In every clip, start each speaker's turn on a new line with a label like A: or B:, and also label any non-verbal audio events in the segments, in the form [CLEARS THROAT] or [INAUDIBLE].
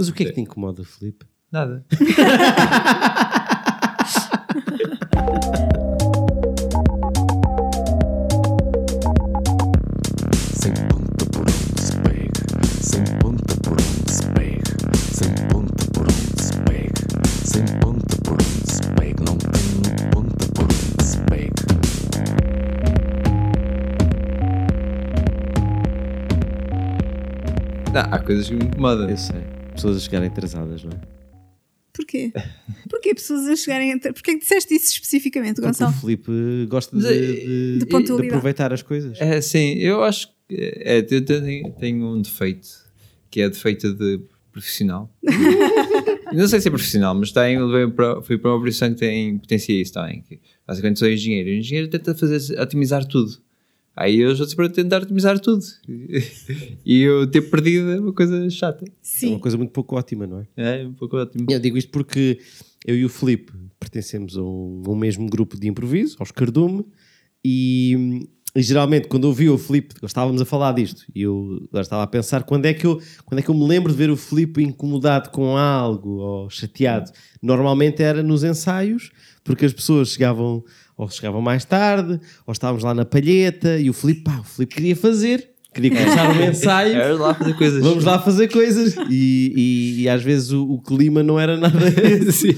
A: Mas o que é que te incomoda, Filipe?
B: Nada.
C: Sem ponta por onde se pega, sem ponta por onde se pega, sem ponta por onde se pega, sem ponta por onde se pega, não tem ponta por onde se pega.
B: Não, há coisas que me incomodam.
A: Eu sei. Pessoas a chegarem atrasadas, não é?
D: Porquê? Porquê pessoas a chegarem a. Porquê que disseste isso especificamente,
A: Porque
D: Gonçalo?
A: o Filipe gosta de, de-
D: de
A: de aproveitar as coisas.
B: É, sim, eu acho que é, eu tenho, tenho um defeito, que é defeito de profissional. [LAUGHS] não sei se é profissional, mas levei para, fui para uma profissão que tem potencia isso também. Que, basicamente sou engenheiro. O engenheiro tenta fazer, otimizar tudo. Aí eu já para tentar otimizar tudo. e eu ter perdido é uma coisa chata.
A: É
D: Sim.
A: uma coisa muito pouco ótima, não é?
B: É um pouco ótimo.
A: Eu digo isto porque eu e o Filipe pertencemos a um, a um mesmo grupo de improviso, aos Cardume, e, e geralmente quando eu vi o Filipe, estávamos a falar disto, e eu agora estava a pensar quando é, que eu, quando é que eu me lembro de ver o Filipe incomodado com algo ou chateado. Normalmente era nos ensaios, porque as pessoas chegavam ou chegavam mais tarde, ou estávamos lá na palheta, e o Filipe, pá, o Filipe queria fazer, queria começar um [LAUGHS] ensaio.
B: Era lá fazer coisas.
A: Vamos lá fazer coisas e, e- e às vezes o, o clima não era nada [LAUGHS] esse.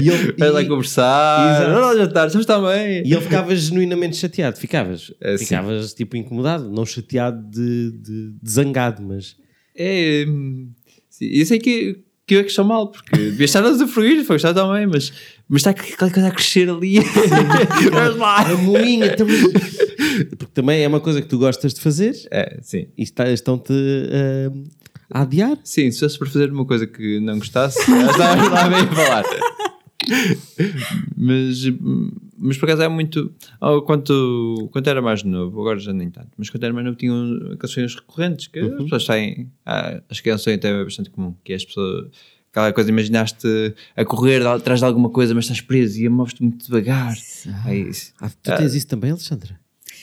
A: E ele,
B: Era lá
A: e-
B: conversar.
A: Exato.
B: Olha, jantar, já está bem.
A: e ele ficava genuinamente chateado. Ficavas,
B: É, sim.
A: ficavas tipo incomodado, não chateado de, de- de zangado, mas
B: É, hum, sim, eu sei que, que eu é que estou mal, porque devia estar a usufruir, foi estar também, mas, mas está aquela coisa a crescer ali. [LAUGHS] Vamos lá.
A: a moinha também. Porque também é uma coisa que tu gostas de fazer
B: É, sim.
A: e está- estão-te ah, a adiar.
B: Sim, se fosse para fazer uma coisa que não gostasse, já estávamos lá bem a falar. mas, mas por acaso é muito. oh, quando, quando era mais novo, agora já nem tanto, mas quando era mais novo tinha um- aqueles sonhos recorrentes que as pessoas têm. Ah, acho que é um sonho até bastante comum, que é as pessoas. Aquela coisa, imaginaste a correr atrás de alguma coisa, mas estás preso e moves-te muito devagar. É isso.
A: Ah, tu tens isso também, Alexandra?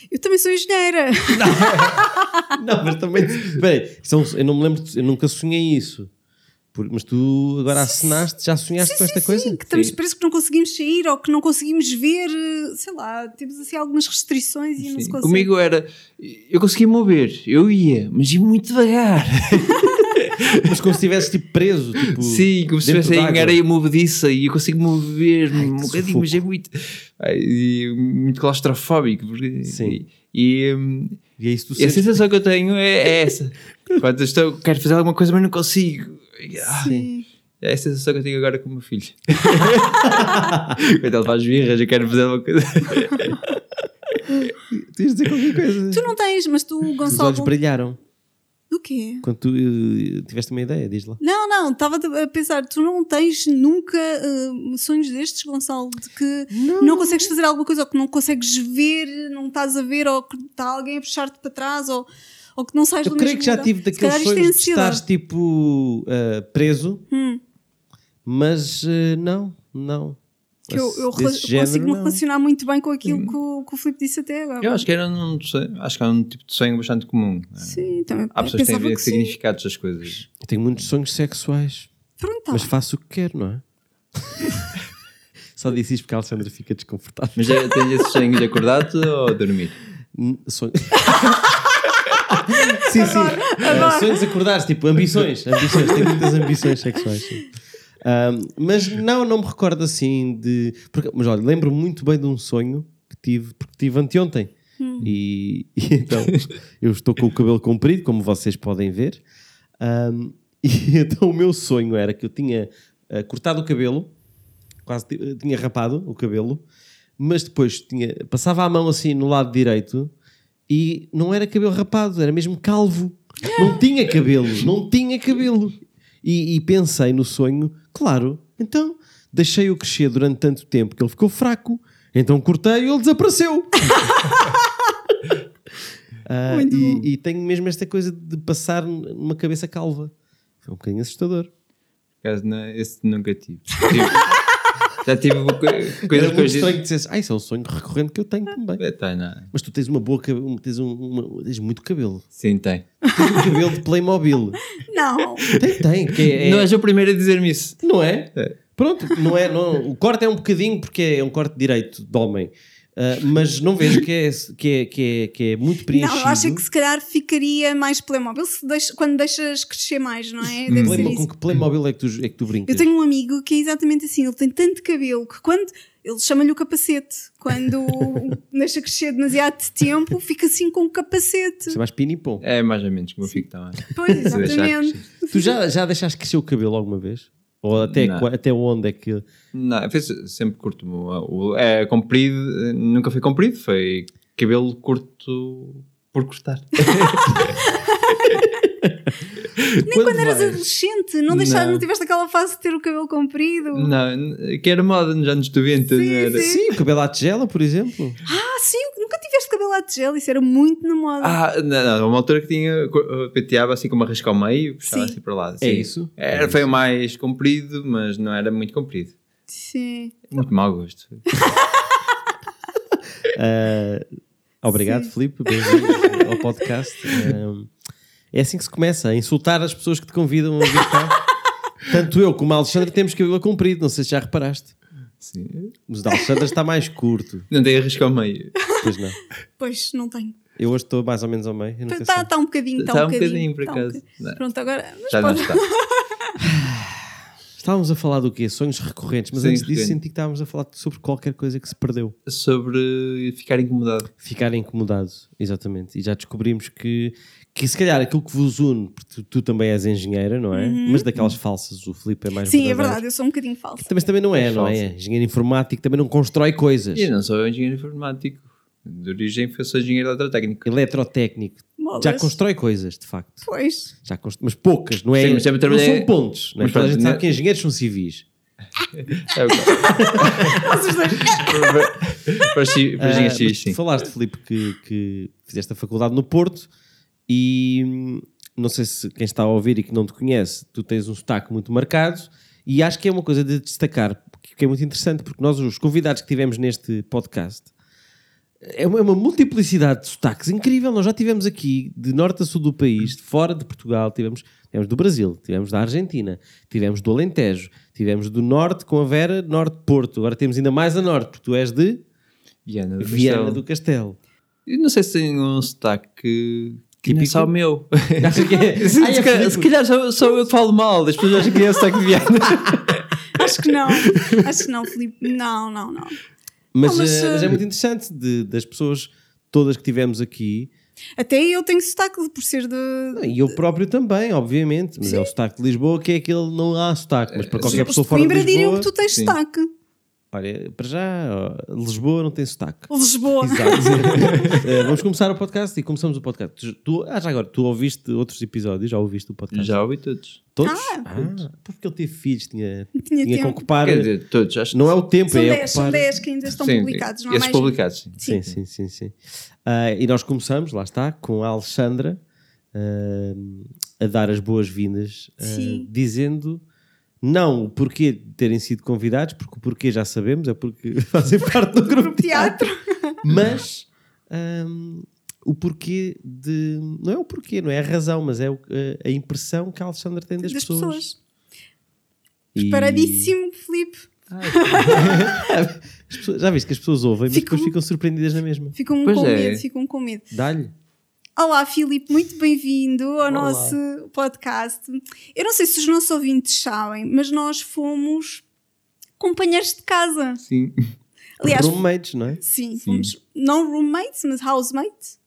D: Eu também sou engenheira. [LAUGHS]
A: Não, mas também. Peraí, são- eu não me lembro, eu nunca sonhei isso. Por- mas tu agora assinaste, já sonhaste com esta coisa?
D: Sim, que estamos
B: Sim.
D: presos que não conseguimos sair ou que não conseguimos ver, eh, sei lá, temos assim algumas restrições e não se
B: Sim.
D: consegue.
B: Comigo era. Eu conseguia mover, eu ia, mas ia muito devagar. [LAUGHS]
A: Mas como se estivesse tipo preso. Tipo,
B: Sim, como se estivesse em areia movediça e eu consigo mover-me um bocadinho,
A: sufoco.
B: mas é muito, e muito claustrofóbico. porque-
A: Sim.
B: E,
A: E é isso que tu
B: e a sensação que eu tenho é, é essa. [LAUGHS] Quando eu estou, quero fazer alguma coisa, mas não consigo.
D: Sim.
B: É a sensação que eu tenho agora com o meu filho. [LAUGHS] Quando ele faz birras, eu quero fazer alguma coisa. [LAUGHS]
A: Tu ias dizer qualquer coisa.
D: Tu não tens, mas tu,
A: Os olhos
D: Gonçalo.
A: brilharam.
D: Do quê?
A: Quando tu eh, tiveste uma ideia, diz lá.
D: Não, não, estava a pensar, tu não tens nunca eh, sonhos destes, Gonçalo, de que não. consegues fazer alguma coisa, ou que não consegues ver, não estás a ver, ou que está alguém a puxar-te para trás, ou, ou que não sais
A: Eu
D: do
A: creio que já
D: lugar.
A: tive daqueles
D: é
A: sonhos de estares tipo eh, preso,
D: Hum.
A: mas não, não.
D: Que eu, eu
A: género,
D: consigo me
A: não.
D: relacionar muito bem com aquilo que o, que o Filipe disse até agora.
B: Eu acho que, era um, acho que é um tipo de sonho bastante comum.
D: Sim, também
B: Há pessoas que têm a
D: pensava
B: ver
D: que
B: significados das coisas.
A: Eu tenho muitos sonhos sexuais,
D: Pronto, tá
A: mas faço o que quero, não é? [LAUGHS] Só disse isto porque a Alexandra fica desconfortável.
B: Mas é- tens esse sonho de acordar-te ou dormir?
A: Sonho... [LAUGHS] sim, sim. Ah, sonhos acordares, tipo, ambições. Ambições, tenho muitas ambições sexuais. sim. Ahm, mas não, não me recordo assim de. Porque, mas olha, lembro muito bem de um sonho que tive, porque tive anteontem. E, [LAUGHS] e então eu estou com o cabelo comprido, como vocês podem ver. Ahm, [LAUGHS] e então o meu sonho era que eu tinha ah, cortado o cabelo, quase ti- tinha rapado o cabelo, mas depois tinha, passava a mão assim no lado direito e não era cabelo rapado, era mesmo calvo. Não tinha cabelo, não tinha cabelo. E, e pensei no sonho, claro, então deixei-o crescer durante tanto tempo que ele ficou fraco. Então cortei e ele desapareceu. [LAUGHS]
D: Bom.
A: e, e tenho mesmo esta coisa de passar numa cabeça calva. Foi um bocadinho assustador.
B: Por acaso, não, esse nunca tive. [LAUGHS] Já tive [LAUGHS] coisas que hoje
A: estranho que dissesse, ah, isso é um sonho recorrente que eu tenho também.
B: É, não.
A: Mas tu tens uma boa cabelo, tens, um, uma- tens muito cabelo.
B: Sim, tem.
A: Tens um cabelo de Playmobil.
D: Não.
A: Tem, tem. Que é, é-
B: Não és o primeiro a dizer-me isso.
A: Não é?
B: É.
A: Pronto, não é, não, o corte é um bocadinho porque é um corte direito de homem. Ah, mas não vejo que é, que é, que é, que é muito preenchido.
D: Não, eu acho que se calhar ficaria mais Playmobil se deixa- quando deixas crescer mais, não é? Deve ser
A: Playmo-
D: isso.
A: com que Playmobil é que tu, é que tu brincas?
D: Eu tenho um amigo que é exatamente assim, ele tem tanto cabelo que quando ele chama-lhe o capacete, quando deixa crescer demasiado de tempo, fica assim com o capacete.
A: Isso é mais pinipom.
B: É mais ou menos como eu fico também.
D: Pois,
B: Se deixar
D: exatamente.
A: Tu já, já deixaste crescer o cabelo alguma vez? Ou até,
B: Não.
A: até onde é que.
B: Não, eu fiz- sempre curto. O, é comprido, nunca foi comprido, foi cabelo curto por cortar. [LAUGHS]
D: Nem quando, eras
A: vais-
D: adolescente, não, deixaste, não.
B: Não.
D: tiveste aquela fase de ter o cabelo comprido.
B: não, que era moda nos anos 90.
D: Sim,
B: não era?
D: sim.
A: Sim, o cabelo à tigela, por exemplo.
D: Ah, sim, nunca tiveste cabelo à tigela, isso era muito na moda.
B: Ah, não, não, uma altura que tinha, penteava assim com uma risca ao meio, puxava
D: Sim.
B: assim para lá.
A: É isso?
B: Era, foi o mais comprido, mas não era muito comprido.
D: Sim.
B: Muito mau gosto. [LAUGHS]
A: Ah, obrigado,
D: Sim.
A: Filipe. Bem-vindo ao podcast. Ah, [LAUGHS] é assim que se começa, a insultar as pessoas que te convidam a vir cá. [LAUGHS] Tanto eu como a Alexandra temos cabelo comprido, não sei se já reparaste.
B: Sim.
A: Mas o da Alexandra está mais curto.
B: Não tem a risca ao meio.
A: Pois não.
D: Pois, não tenho.
A: Eu hoje estou mais ou menos ao meio.
D: Está
A: sei.
D: tá um bocadinho, está
B: Tá
D: um
B: um
D: bocadinho.
B: bocadinho, por
D: tá um
B: acaso.
D: bocadinho.
B: Não.
D: Pronto, agora. Mas
B: Já não
D: pode-
B: está. [SIGHS]
A: Estávamos a falar do quê? Sonhos recorrentes, mas
B: Sonhos
A: antes disso
B: recorrentes.
A: senti que estávamos a falar sobre qualquer coisa que se perdeu.
B: Sobre ficar incomodado.
A: Ficar incomodado, exatamente. E já descobrimos que, que se calhar aquilo que vos une, porque tu, tu também és engenheira, não é? Mas daquelas falsas, o Filipe é mais
D: Uhum. Sim, é
A: verdadeiro.
D: verdade, eu sou um bocadinho falsa.
A: Também, também não é,
B: É
A: não é? Engenheiro informático também não constrói coisas.
B: E eu não sou engenheiro informático. De origem, eu sou engenheiro eletrotécnico.
A: Eletrotécnico.
D: Bolas.
A: Já constrói coisas, de facto.
D: Pois.
A: Já const... Mas poucas, não é?
B: Sim, mas também
A: não
B: trabalhei-
A: são pontos. Não é?
B: Mas
A: a gente sabe
B: não-
A: que engenheiros são civis.
B: É que- para, para, para
A: mas tu
B: sim.
A: falaste, Filipe, que, que fizeste a faculdade no Porto e hum, não sei se quem está a ouvir e que não te conhece, tu tens um sotaque muito marcado e acho que é uma coisa de destacar, que é muito interessante, porque nós, os convidados que tivemos neste podcast, é uma, é uma multiplicidade de sotaques incrível. Nós já tivemos aqui de norte a sul do país, de fora de Portugal, tivemos, tivemos do Brasil, tivemos da Argentina, tivemos do Alentejo, tivemos do norte com a Vera, norte Porto. Agora temos ainda mais a norte, porque tu és de
B: Viana do
A: Viana
B: Castelo.
A: do Castelo.
B: Eu não sei se tem um sotaque que, que não é
A: Típico?
B: só [LAUGHS] o meu.
A: Acho que é.
B: se,
A: Ai, é
B: se calhar sou, sou eu que falo mal, as pessoas acham que é sotaque de Viana. [LAUGHS]
D: Acho que não. Acho que não, Filipe. Não, não, não.
A: Mas,
D: Não, mas,
A: eh, mas é
D: eh,
A: muito interessante de- das pessoas todas que tivemos aqui.
D: Até eu tenho sotaque por ser de.
A: E eu próprio também, obviamente. Mas é o sotaque de Lisboa que é aquele não há sotaque. Mas para qualquer
D: Os
A: pessoa fora de
D: Coimbra diriam
A: Lisboa...
D: que tu tens
B: sim.
D: sotaque.
A: Olha, para já, Lisboa não tem sotaque.
D: Lisboa.
A: Exato. Eh, [LAUGHS] vamos começar o podcast e começamos o podcast. Tu, tu- ah, já agora, tu ouviste outros episódios? Já ouviste o podcast?
B: Já ouvi todos.
A: Todos?
D: Ah.
A: Ah, porque ele teve filhos, tinha,
D: Tinha
A: tinha que ocupar.
B: Quer dizer, todos. Acho
A: Não é o tempo,
D: São
A: é
D: 10, são
A: ocupar.
D: 10 que ainda estão
B: Sim,
D: publicados, não
B: esses
D: mais.
B: publicados, sim.
A: Sim, sim, sim, sim. Ah, e nós começamos, lá está, com a Alexandra ah, a dar as boas-vindas, ah,
D: Sim.
A: dizendo não o porquê de terem sido convidados, porque o porquê já sabemos, é porque [LAUGHS] fazem parte do grupo de teatro,
D: Teatro.
A: mas ahm, o porquê de. Não é o porquê, não é a razão, mas é o- a, a impressão que a Alexandra tem das,
D: Das
A: pessoas.
D: pessoas.
A: E-
D: Preparadíssimo, Filipe. [LAUGHS]
A: Pessoas- já viste que as pessoas ouvem, mas
D: Ficam-
A: depois ficam surpreendidas na mesma.
D: Ficam
B: Pois
D: com
B: é.
D: medo, ficam com medo.
A: Dá-lhe.
D: Olá, Filipe, muito bem-vindo ao
A: Olá.
D: nosso podcast. Eu não sei se os nossos ouvintes sabem, mas nós fomos companheiros de casa.
B: Sim.
D: Aliás,
A: Roommates, não é?
D: sim, fomos não roommates, mas housemates.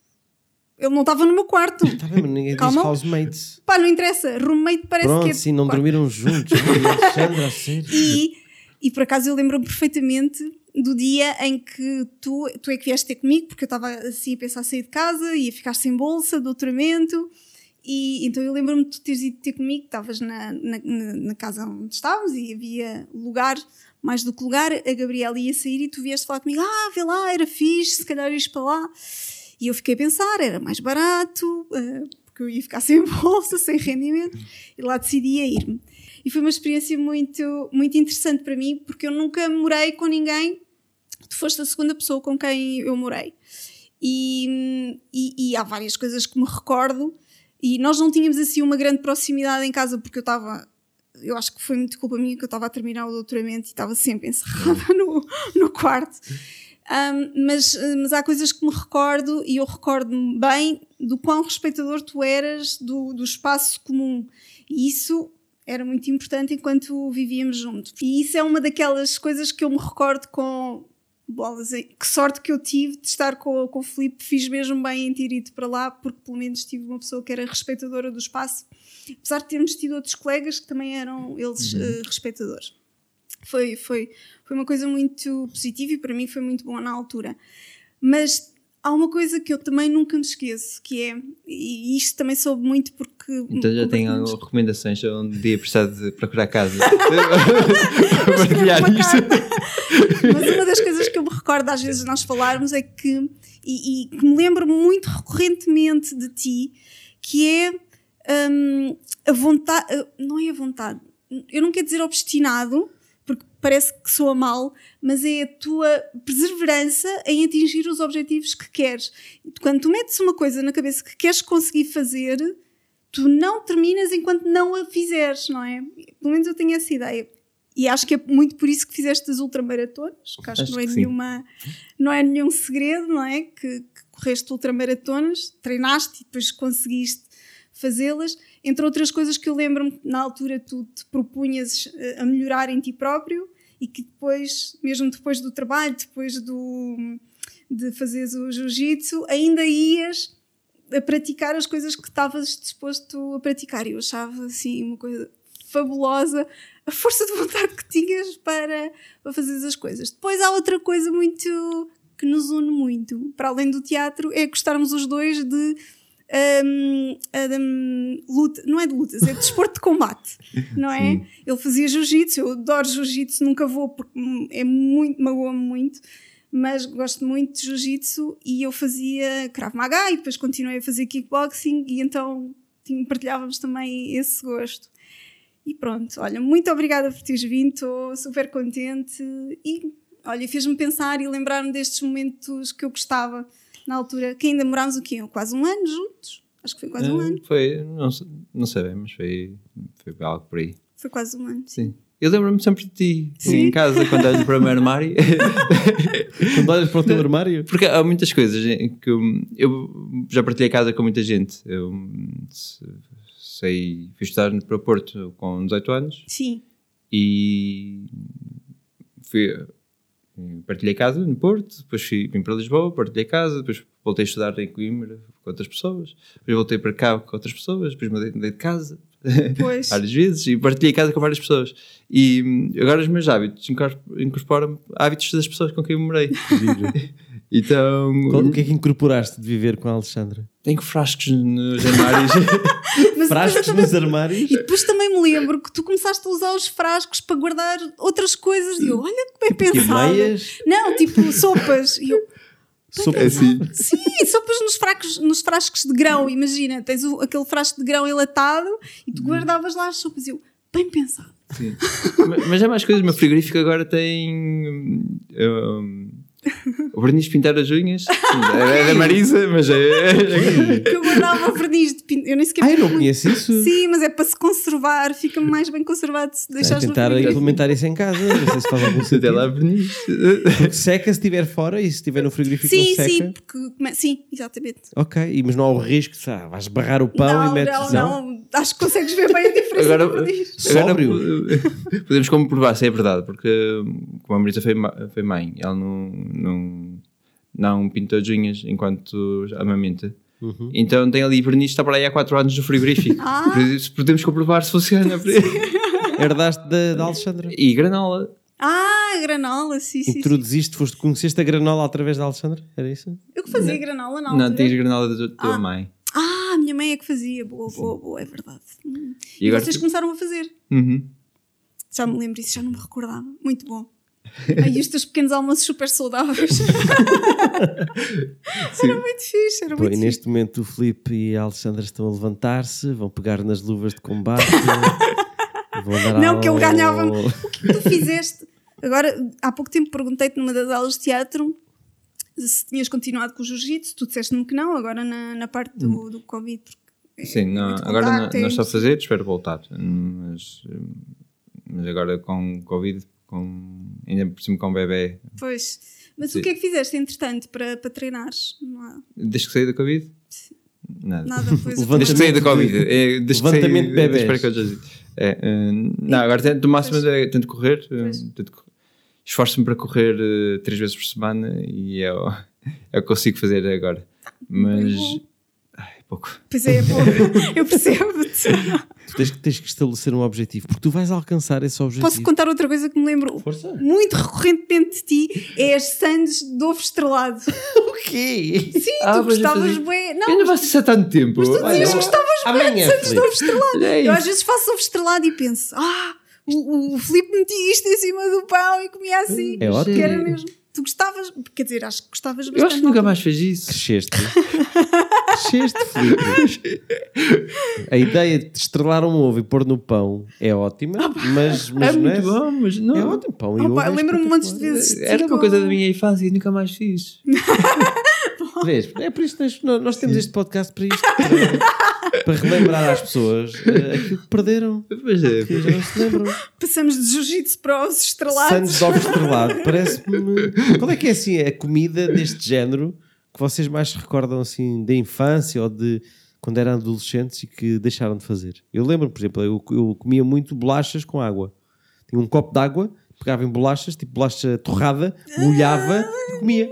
D: Ele não estava no meu quarto.
A: Está bem, mas ninguém
D: Calma.
A: diz housemates.
D: Pá, não interessa. Roommate parece
A: Pronto,
D: que é.
A: sim, não
D: quarto.
A: dormiram juntos. [LAUGHS] Alexandra, a sério.
D: E, e por acaso eu lembro-me perfeitamente do dia em que tu, tu é que vieste ter comigo, porque eu estava assim a pensar em sair de casa, ia ficar sem bolsa, doutoramento. E então eu lembro-me de tu teres ido ter comigo, estavas na, na, na- casa onde estávamos e havia lugar, mais do que lugar. A Gabriela ia sair e tu vieste falar comigo: Ah, vê lá, era fixe, se calhar ias para lá. E eu fiquei a pensar: era mais barato, eh, porque eu ia ficar [LAUGHS] sem bolsa, sem rendimento, e lá decidi a ir-me. e foi uma experiência muito, muito interessante para mim, porque eu nunca morei com ninguém. Tu foste a segunda pessoa com quem eu morei. E, e, e há várias coisas que me recordo. E nós não tínhamos assim uma grande proximidade em casa, porque eu estava. Eu acho que foi muito culpa minha que eu estava a terminar o doutoramento e estava sempre encerrada [LAUGHS] no, no quarto. Um, mas, mas há coisas que me recordo e eu recordo-me bem do quão respeitador tu eras do, do espaço comum. E isso era muito importante enquanto vivíamos juntos. E isso é uma daquelas coisas que eu me recordo com bolas. Que sorte que eu tive de estar com, com o Filipe. Fiz mesmo bem em ter ido para lá, porque pelo menos tive uma pessoa que era respeitadora do espaço. Apesar de termos tido outros colegas que também eram eles eh, respeitadores. Foi, foi, foi uma coisa muito positiva e para mim foi muito bom na altura. Mas há uma coisa que eu também nunca me esqueço, que é, e isto também soube muito porque.
B: Então já
D: compartilhamos-
B: algumas recomendações onde dia precisar de procurar casa. [LAUGHS]
D: Escrevo
B: Partilhar isto.
D: Mas uma das coisas que eu me recordo às vezes nós falarmos é que, e, e que me lembro muito recorrentemente de ti, que é hum, a vontade, não é a vontade, eu não quero dizer obstinado, porque parece que soa mal, mas é a tua perseverança em atingir os objetivos que queres. Quando tu metes uma coisa na cabeça que queres conseguir fazer, tu não terminas enquanto não a fizeres, não é? Pelo menos eu tenho essa ideia. E acho que é muito por isso que fizeste as ultramaratonas, que acho,
B: Acho
D: que não é
B: que
D: nenhuma, não é nenhum segredo, não é? Que, que correste ultramaratonas, treinaste e depois conseguiste fazê-las. Entre outras coisas que eu lembro-me que na altura tu te propunhas eh, a melhorar em ti próprio e que depois, mesmo depois do trabalho, depois do, de fazeres o jiu-jitsu, ainda ias a praticar as coisas que estavas disposto a praticar. Eu achava assim uma coisa fabulosa a força de vontade que tinhas para, para fazer as coisas. Depois há outra coisa muito que nos une muito, para além do teatro, é gostarmos os dois de hum, hum, luta, não é de lutas, é de desporto de combate, [LAUGHS] não é? Ele fazia jiu-jitsu, eu adoro jiu-jitsu, nunca vou porque é muito, magoa-me muito, mas gosto muito de jiu-jitsu e eu fazia Krav Maga e depois continuei a fazer kickboxing e então partilhávamos também esse gosto. E pronto, olha, muito obrigada por teres vindo, estou super contente e olha, fez-me pensar e lembrar-me destes momentos que eu gostava na altura, que ainda morámos o quê? Quase um ano juntos? Acho que foi quase um
B: Ah,
D: ano.
B: Foi, não, sei- não sei bem, mas foi, foi algo por aí.
D: Foi quase um ano.
B: Sim. Eu lembro-me sempre de ti,
D: Sim.
B: em casa, quando olho para o meu armário. [LAUGHS]
A: Quando olhas para o teu armário,
B: Porque há muitas coisas em que eu, eu já partilhei casa com muita gente. Eu sei, fui estudar para o Porto com 18 anos
D: Sim,
B: e fui, partilhei casa no Porto, depois fui, vim para Lisboa, partilhei casa, depois voltei a estudar em Coimbra com outras pessoas, depois voltei para cá com outras pessoas, depois mudei, mudei de casa
D: pois. [LAUGHS]
B: várias vezes e partilhei casa com várias pessoas. E agora os meus hábitos incorpor- incorporam hábitos das pessoas com quem eu morei. [LAUGHS] então,
A: qual- o que é que incorporaste de viver com a Alexandra?
B: tenho frascos nos armários. [LAUGHS]
A: Frascos
D: também-
A: nos armários?
D: E depois também me lembro que tu começaste a usar os frascos para guardar outras coisas. E eu, olha que bem
A: Que
D: pensado.
A: meias,
D: Não, tipo sopas. E eu,
A: sopa
B: assim.
D: sim, sopas nos, fracos, nos frascos de grão. Imagina, tens o- aquele frasco de grão enlatado e tu guardavas lá as sopas. E eu, bem pensado.
B: Sim. mas, há mais coisas. O meu frigorífico agora tem. hum, o verniz de pintar as unhas. É, é da Marisa, mas é.
D: Que eu guardava verniz de pinto. Eu nem sequer
A: Ah, eu não conheço isso.
D: Sim, mas é para se conservar. Fica mais bem conservado se
A: É
D: deixares no
A: tentar implementar isso em casa, não sei se faz algum
B: Até
A: sentido.
B: lá verniz.
A: Porque seca se estiver fora e se estiver no frigorífico não
D: Sim,
A: seca.
D: sim, porque sim, exatamente.
A: Ok, e- mas não há o risco de ah, vais barrar o pão
D: não,
A: e metes.
D: não, não, Acho que consegues ver bem a diferença
B: Agora,
D: do verniz.
A: Sóbrio.
B: agora [LAUGHS] podemos comprovar se é verdade, porque como a Marisa foi, foi mãe, ela não, não, não pintou as unhas enquanto amamenta.
A: Uhum.
B: Então tem ali verniz está para aí há 4 anos no frigorífico.
D: Ah.
B: Isso podemos comprovar se funciona. [LAUGHS]
A: Herdaste da, da Alexandra.
B: e granola.
D: Ah, granola, sim, sim, sim.
A: Introduziste, foste, conheceste a granola através da Alexandra? Era isso?
D: Eu que fazia granola na altura.
B: Não, tens granola da tua
D: Ah.
B: mãe.
D: Ah, a minha mãe é que fazia. Boa, boa, boa, é verdade.
B: E
D: E,
B: agora
D: vocês
B: tu-
D: começaram a fazer.
B: Uhum.
D: Já me lembro disso, já não me recordava. Muito bom. Aí os teus pequenos almoços super saudáveis. [LAUGHS] era muito fixe, era
A: Pô,
D: muito
A: e
D: fixe.
A: neste momento o Filipe e a Alexandra estão a levantar-se, vão pegar nas luvas de combate, [LAUGHS] Vou dar
D: Não, que ele
A: ao-
D: ganhava-me. O que é que tu fizeste? Agora, há pouco tempo perguntei-te numa das aulas de teatro se tinhas continuado com o jiu-jitsu, tu disseste-me que não, agora na, na parte do, do Covid. porque
B: Sim, não, agora não,
D: contacto, é
B: não estou a fazer, espero voltar. Mas, mas agora com Covid, com, ainda por cima com o bebê,
D: Pois. Mas
B: Sim.
D: o que é que fizeste, entretanto, para, para treinares? Não
B: desde que saí da Covid? Nada.
D: nada.
A: Levantamento
B: Desde que saí da Covid. É, desde que
A: levantamento
B: saí-
A: de bebés.
B: espero que eu já disse. É, eh, não, agora tento, o máximo é, tento correr. eh, tento Esforço-me para correr eh, três vezes por semana e é o, [LAUGHS] é o que consigo fazer agora. Mas. Pouco.
D: Pois é, pô, [LAUGHS] eu percebo-te.
A: Tu tens, que- tens que estabelecer um objetivo, porque tu vais alcançar esse objetivo.
D: Posso contar outra coisa que me lembro
A: Força.
D: muito recorrentemente de ti? É as sandes de ovo estrelado. [LAUGHS]
A: O quê?
D: Sim,
B: Ah,
D: tu gostavas bem.
B: Eu
D: Não,
B: não faço isso há tanto tempo.
D: mas tu dizias que gostavas bem de sandes de ovo estrelado.
B: É
D: Eu às vezes faço ovo estrelado e penso, ah, o, o Filipe metia isto em cima do pão e comia assim.
A: É ótimo.
D: Que era mesmo. Tu gostavas, quer dizer, acho que gostavas bastante.
B: Eu acho que nunca mais fez isso.
A: Cresceste. [LAUGHS] Cresceste, Filipe. A ideia de estrelar um ovo e pôr no pão é ótima, mas, mas
B: é
A: não
B: muito bom, mas não.
A: É ótimo, pão e
D: Ah,
A: ovo.
D: pá,
A: é
D: lembro-me de
A: espetacular.
D: vezes. de ti
B: Era uma
D: com-
B: coisa da minha infância e nunca mais fiz. [LAUGHS]
A: Vês? É por isso que tens- nós temos este podcast para isto, para, para relembrar às pessoas eh, aquilo que perderam,
B: Pois é.
A: que já não se lembram.
D: Passamos de jiu-jitsu para ovos estrelados.
A: Sandes de ovo estrelado, parece-me. Qual é que é assim a comida deste género que vocês mais se recordam assim da infância ou de quando eram adolescentes e que deixaram de fazer? Eu lembro, por exemplo, eu, eu comia muito bolachas com água. Tinha um copo de água, pegava em bolachas, tipo bolacha torrada, molhava e comia.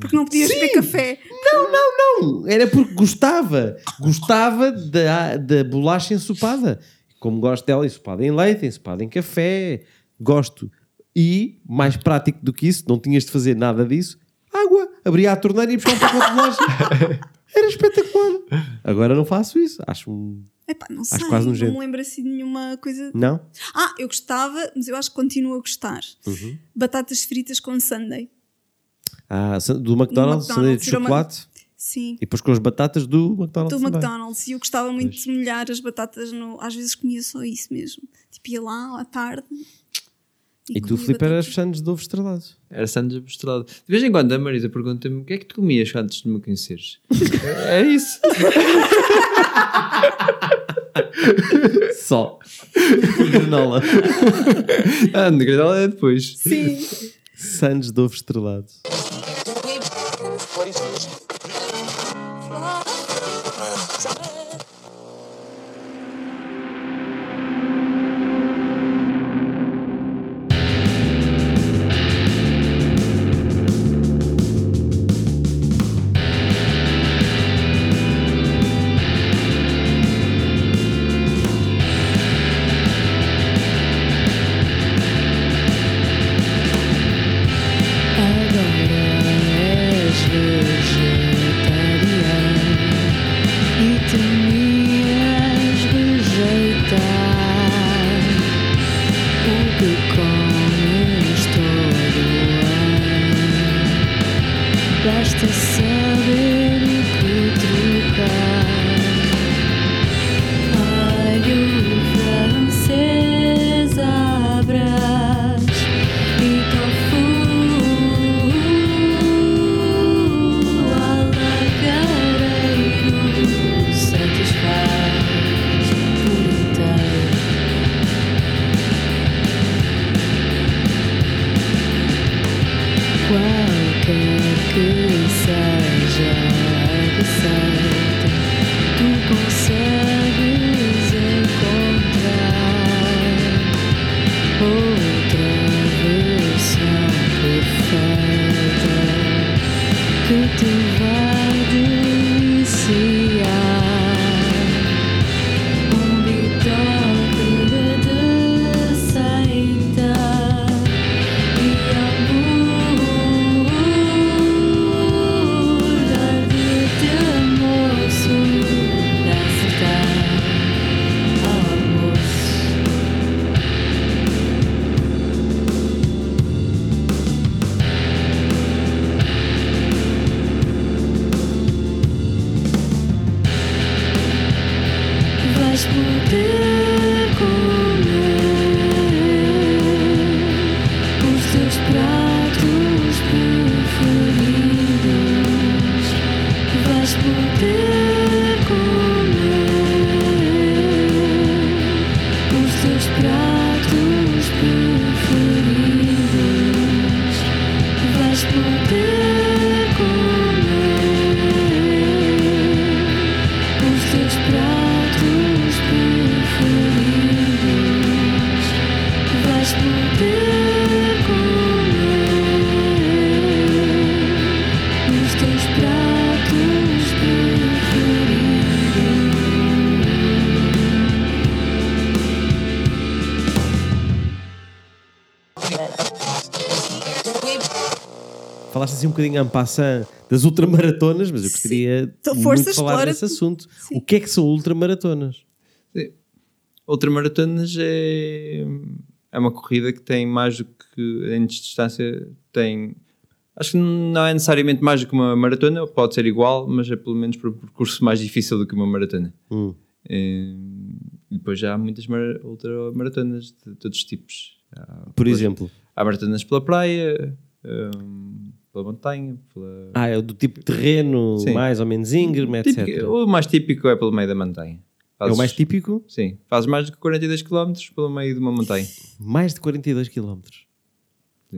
D: Porque não podias beber café.
A: Não, era porque gostava. Gostava da, da bolacha ensopada. Como gosto dela ensopada em leite, ensopada em café. Gosto. E, mais prático do que isso, não tinhas de fazer nada disso. Água. Abria a torneira e buscar um pacote de bolacha. Era espetacular. Agora não faço isso. Acho um...
D: Epá, não sei,
A: quase
D: não me lembro assim de nenhuma coisa.
A: Não?
D: Ah, eu gostava, mas eu acho que continuo a gostar.
A: Uhum.
D: Batatas fritas com sundae.
A: Ah, do McDonald's,
D: McDonald's,
A: sanduíche de
D: era uma-
A: chocolate.
D: Sim.
A: E depois com as batatas do McDonald's.
D: Do
A: também.
D: McDonald's. E eu gostava muito de molhar as batatas no. Às vezes comia só isso mesmo. Tipo, ia lá à tarde.
A: E tu,
D: comia
A: Filipe, eras sandes de ovo estrelado.
B: Era sandes estrelado. De vez em quando a Marisa pergunta-me o que é que tu comias antes de me conheceres. [LAUGHS] é isso.
A: Só. E [LAUGHS] granola.
B: Ah, granola é depois.
D: Sim.
A: Sandes de ovo estrelado. Bocadinho en passant das ultramaratonas, mas eu gostaria
D: Então,
A: muito
D: força,
A: falar
D: explora
A: desse
D: tu.
A: assunto.
D: Sim.
A: O que é que são ultramaratonas?
B: Ultramaratonas é, é uma corrida que tem mais do que em distância tem acho que não é necessariamente mais do que uma maratona, pode ser igual, mas é pelo menos por um percurso mais difícil do que uma maratona.
A: Hum.
B: E depois já há muitas mara- ultramaratonas de todos os tipos. Há,
A: Por
B: depois-
A: exemplo.
B: Há maratonas pela praia, hum, pela montanha, pela.
A: Ah, é do tipo de terreno
B: Sim.
A: mais ou menos íngreme, etc.
B: Típico- o mais típico é pelo meio da montanha.
A: É o
B: Fazes-
A: mais típico?
B: Sim, fazes mais do que 42 km pelo meio de uma montanha.
A: Mais de 42 km. [LAUGHS]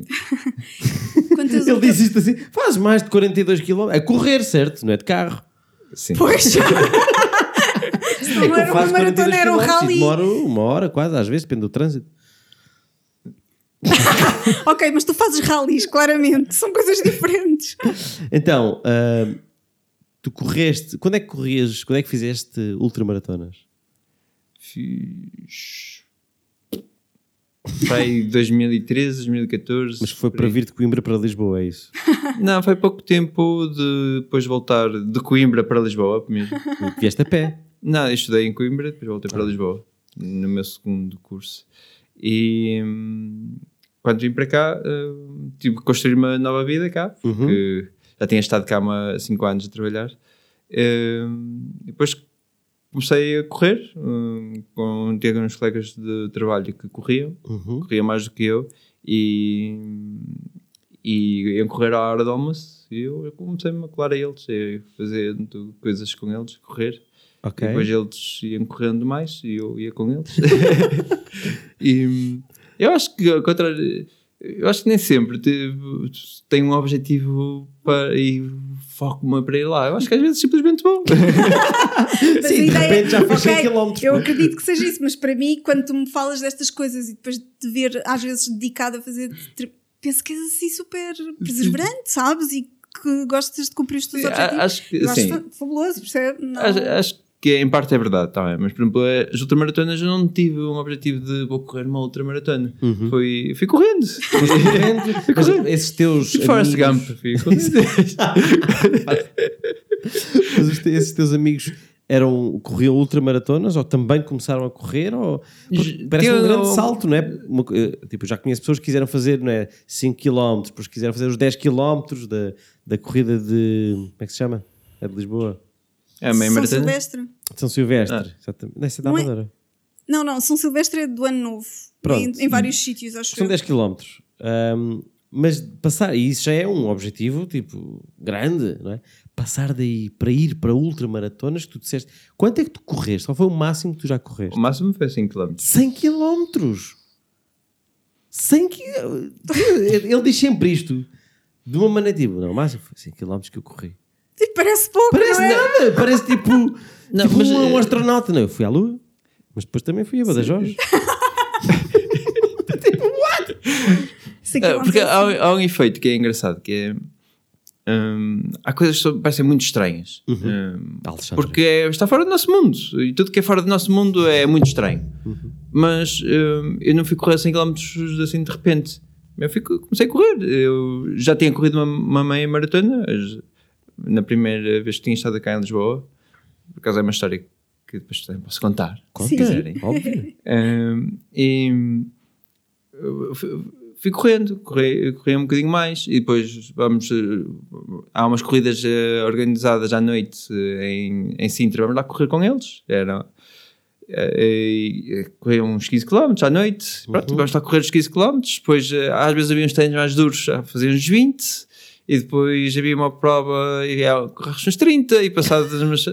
A: Ele disse isto assim: faz mais de 42 km. É correr, certo? Não é de carro.
B: Sim.
D: Pois. Se [LAUGHS] não
A: é que eu faço 42
D: maratona, era um
A: km e
D: rally.
A: demoro uma hora quase, às vezes, depende do trânsito. [LAUGHS]
D: Ok, mas tu fazes rallies, claramente. São coisas diferentes.
A: Então, ah, tu correste. Quando é que corrias? Quando é que fizeste ultramaratonas?
B: Fiz. Foi 2013, 2014.
A: Mas foi para vir de Coimbra para Lisboa, é isso? [LAUGHS]
B: Não, foi pouco tempo de depois voltar de Coimbra para Lisboa mesmo.
A: Vieste a pé.
B: Não, eu estudei em Coimbra, depois voltei para Lisboa no meu segundo curso. E quando vim para cá, hum, tive que construir uma nova vida cá, porque já tinha estado cá há 5 anos a trabalhar. Hum, e depois comecei a correr, hum, com tinha uns colegas de trabalho que corriam,
A: Uhum.
B: corria mais do que eu, e, e iam correr à hora do almoço. E eu comecei-me a colar a eles, a fazer coisas com eles, correr.
A: Ok.
B: E depois eles iam correndo mais e eu ia com eles. [LAUGHS] e eu acho que, ao contrário, eu acho que nem sempre te- tem um objetivo para e foco-me para ir lá. Eu acho que às vezes é simplesmente bom.
D: Mas
A: Sim,
D: a
A: de
D: ideia-
A: repente já fiz 100
D: ok,
A: quilómetros,
D: Eu
A: pô.
D: acredito que seja isso, mas para mim, quando tu me falas destas coisas e depois de te ver, às vezes, dedicado a fazer, penso que és assim super perseverante, sabes? E que gostas de cumprir os teus
B: Sim,
D: objetivos.
B: acho que-
D: eu acho
B: sim.
D: fa- fabuloso, percebe? Não-
B: acho, acho que em parte é verdade também, mas por exemplo, as ultramaratonas eu não tive um objetivo de vou correr uma ultramaratona. Foi, fui correndo. [LAUGHS]
A: Mas esses teus.
B: Tipo Forrest
A: amigos-
B: Gump. Fui correndo.
A: Mas esses teus amigos eram, corriam ultramaratonas ou também começaram a correr? Ou, parece um
B: Tinha-
A: grande salto, não é? Uma eh, tipo, já conheço pessoas que quiseram fazer não é, 5 km, depois quiseram fazer os 10 km da, da corrida de. Como é que se chama? É de Lisboa.
B: É
D: São. Silvestre.
A: São Silvestre.
B: Ah.
A: Exatamente. Ser da
D: Não é-
A: Amadora.
D: Não, não, São Silvestre é do ano novo.
A: Pronto.
D: Em, em vários sítios, acho
A: São
D: eu.
A: 10 km. Ahm, mas passar, e isso já é um objetivo tipo grande, não é? Passar daí para ir para ultramaratonas que tu disseste. Quanto é que tu correste? Qual foi o máximo que tu já correste?
B: O máximo foi 5 km.
A: 100 km! 100 km! Ele diz sempre isto de uma maneira tipo, não, o máximo foi 100 km que eu corri.
D: E parece pouco,
A: Parece
D: não é?
A: nada, parece tipo, [LAUGHS]
B: Não,
A: tipo
B: mas,
A: um, um
B: eh,
A: astronauta. Não, eu fui à Lua, mas depois também fui a Badajoz.
D: Sei [LAUGHS] que
B: Ah,
D: vão
B: porque há, há um efeito que é engraçado, que é... hum, há coisas que são- parecem muito estranhas. Hum,
A: Alexandre.
B: porque é- está fora do nosso mundo. E tudo que é fora do nosso mundo é muito estranho. Mas hum, eu não fui correr 100 km assim de repente. Eu fui, comecei a correr. Eu já tinha corrido uma, uma meia maratona as- na primeira vez que tinha estado cá em Lisboa. Por acaso é uma história que depois também posso contar.
A: Conta,
B: quiserem.
A: óbvio.
B: Um, e fui- correndo, corri, corri um bocadinho mais e depois vamos. Há umas corridas eh, organizadas à noite eh, em, em Sintra, vamos lá correr com eles. Era. eh, corri uns 15 km à noite, pronto, vamos lá correr os 15 km. Depois, às vezes, havia uns treinos mais duros a fazer uns 20, e depois havia uma prova e ah, corres uns 30, e passados uns,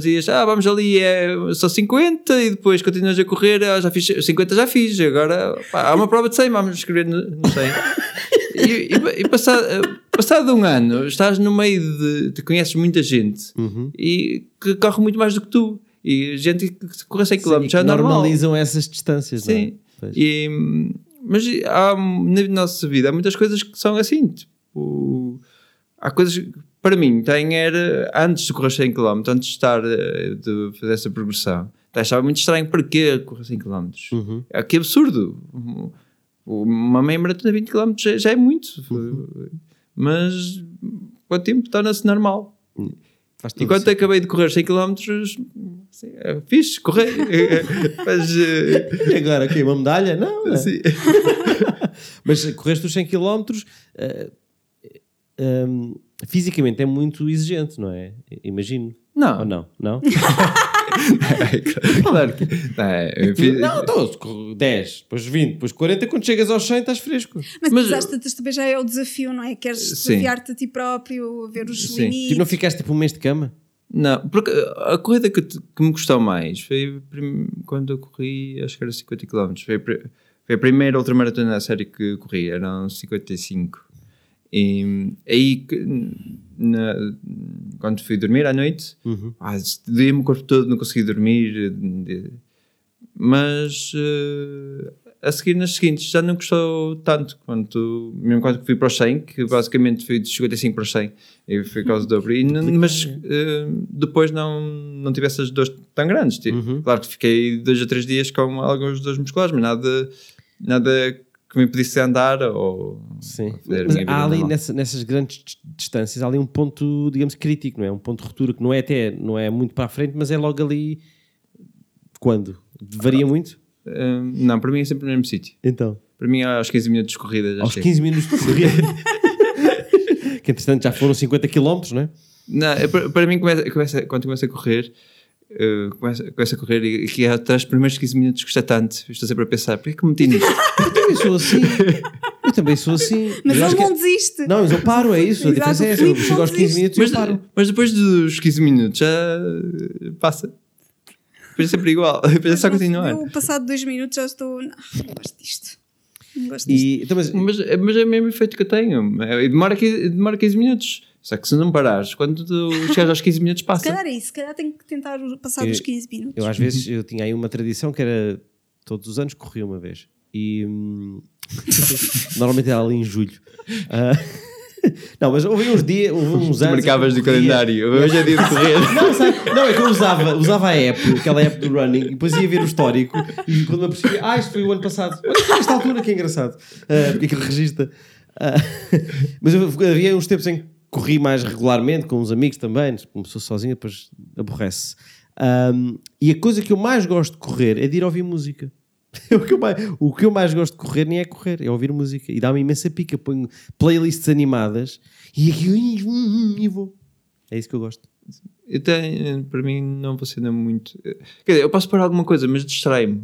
B: dias, ah, vamos ali, é só 50, e depois continuas a correr, ah, já fiz 50, já fiz, agora pá, há uma prova de 100, vamos escrever no, no 100. E, e, e passado, passado um ano, estás no meio de. Te conheces muita gente e que corre muito mais do que tu. E gente que corre 100 km
A: Sim,
B: já é
A: que
B: normal.
A: normalizam essas distâncias, não é?
B: Sim. E Mas há, na nossa vida há muitas coisas que são assim. Tipo, há coisas que, para mim, tem era antes de correr 100 km, antes de estar eh, de fazer essa progressão, achava muito estranho para quê correr 100 km.
A: Uhum.
B: É que absurdo. Uma meia maratona de 20 km já, já é muito. Mas com o tempo torna-se normal.
A: Todo
B: Enquanto acabei de correr 100 km, assim, é fixe, correr. [LAUGHS] Mas. eh,
A: E agora, aqui, uma medalha? Não, é. [LAUGHS] Mas correste os 100 km, eh, hum, fisicamente é muito exigente, não é? Imagino.
B: Não.
A: Ou não? Não? [LAUGHS]
B: claro que. Não, é, fiz-
A: não, então, 10, depois 20, depois 40, quando chegas aos 100 estás fresco.
D: Mas,
B: Mas-
D: às tantas também já é o desafio, não é? Queres desafiar-te a ti próprio, a ver os
B: Sim.
D: limites.
A: Tipo, não ficaste tipo um mês de cama?
B: Não, porque a corrida que, te- que me gostou mais foi quando eu corri, acho que era 50 km. Foi, foi a primeira ultramaratona na série que corri, eram 55. E aí, na- quando fui dormir à noite, ah, doía-me o corpo todo, não consegui dormir. Mas eh, a seguir nas seguintes já não gostou tanto quanto mesmo quando fui para os 100 que basicamente fui de 55 para os 100 e foi quase o dobro. E mas eh, depois não, não tive essas dores tão grandes Tipo, claro que fiquei dois a três dias com alguns dores musculares mas nada, nada que me impedisse de andar ou
A: Sim. Mas há ali nessa- nessas grandes dis- distâncias, há ali um ponto, digamos, crítico, não é? Um ponto de ruptura que não é até, não é muito para a frente, mas é logo ali. Quando? Varia muito?
B: Eh, não, para mim é sempre no mesmo sítio
A: Então.
B: para mim aos 15 minutos de corrida já
A: Aos
B: chego.
A: 15 minutos de corrida. [LAUGHS] que entretanto já foram 50 km, não é?
B: Não, é para, para mim, começa, começa, quando começa a correr, eh, começa, começa a correr e aqui atrás, os primeiros 15 minutos custa tanto. Estou sempre a pensar, porquê que me meti nisto? [LAUGHS]
A: Eu também sou assim. Eu também sou assim.
D: Mas
A: eu
D: ele
A: que-
D: não desiste.
A: Não, mas eu paro, é isso. A
D: Exato,
A: diferença é essa. Eu chego aos 15
D: desiste.
A: minutos e
B: mas,
A: eu paro.
B: mas depois dos 15 minutos já passa. Depois é sempre igual. [LAUGHS] Depois é só continuar.
D: Eu, passado dois minutos, já estou. Não, não gosto disto. Não gosto disto.
A: E, então, mas,
B: Mas, é- mas é o mesmo efeito que eu tenho. É, demora, 15, demora 15 minutos. Só que se não parares, quando tu chegas aos 15 minutos,
D: Se
B: passa.
D: calhar é isso. Se calhar tenho que tentar passar
A: Eu-
D: os 15 minutos.
A: eu às vezes eu tinha aí uma tradição que era todos os anos corria uma vez. E hum, [LAUGHS] normalmente era ali em julho. Ah, [LAUGHS] não, mas houve uns dias, houve uns
B: Tu
A: anos.
B: marcavas do
A: corria-
B: calendário. Hoje é dia de correr.
A: Não, sabe? não, é que eu usava, usava a app, aquela app do running, e depois ia ver o histórico e quando me apercebi, ah, isto foi o ano passado. Olha, esta altura que é engraçado. Ah, porque aquilo registra. Ah, [LAUGHS] mas eu, havia uns tempos em que corri mais regularmente com uns amigos também, como sou sozinho, depois aborrece. Ahm, e a coisa que eu mais gosto de correr é de ir ouvir música. [LAUGHS] o, que eu mais, o que eu mais gosto de correr nem é correr, é ouvir música. E dá-me imensa pica. Ponho playlists animadas e aqui [LAUGHS] e vou. É isso que eu gosto.
B: Eu tenho, para mim não funciona muito. Quer dizer, eu posso parar alguma coisa, mas distrai-me.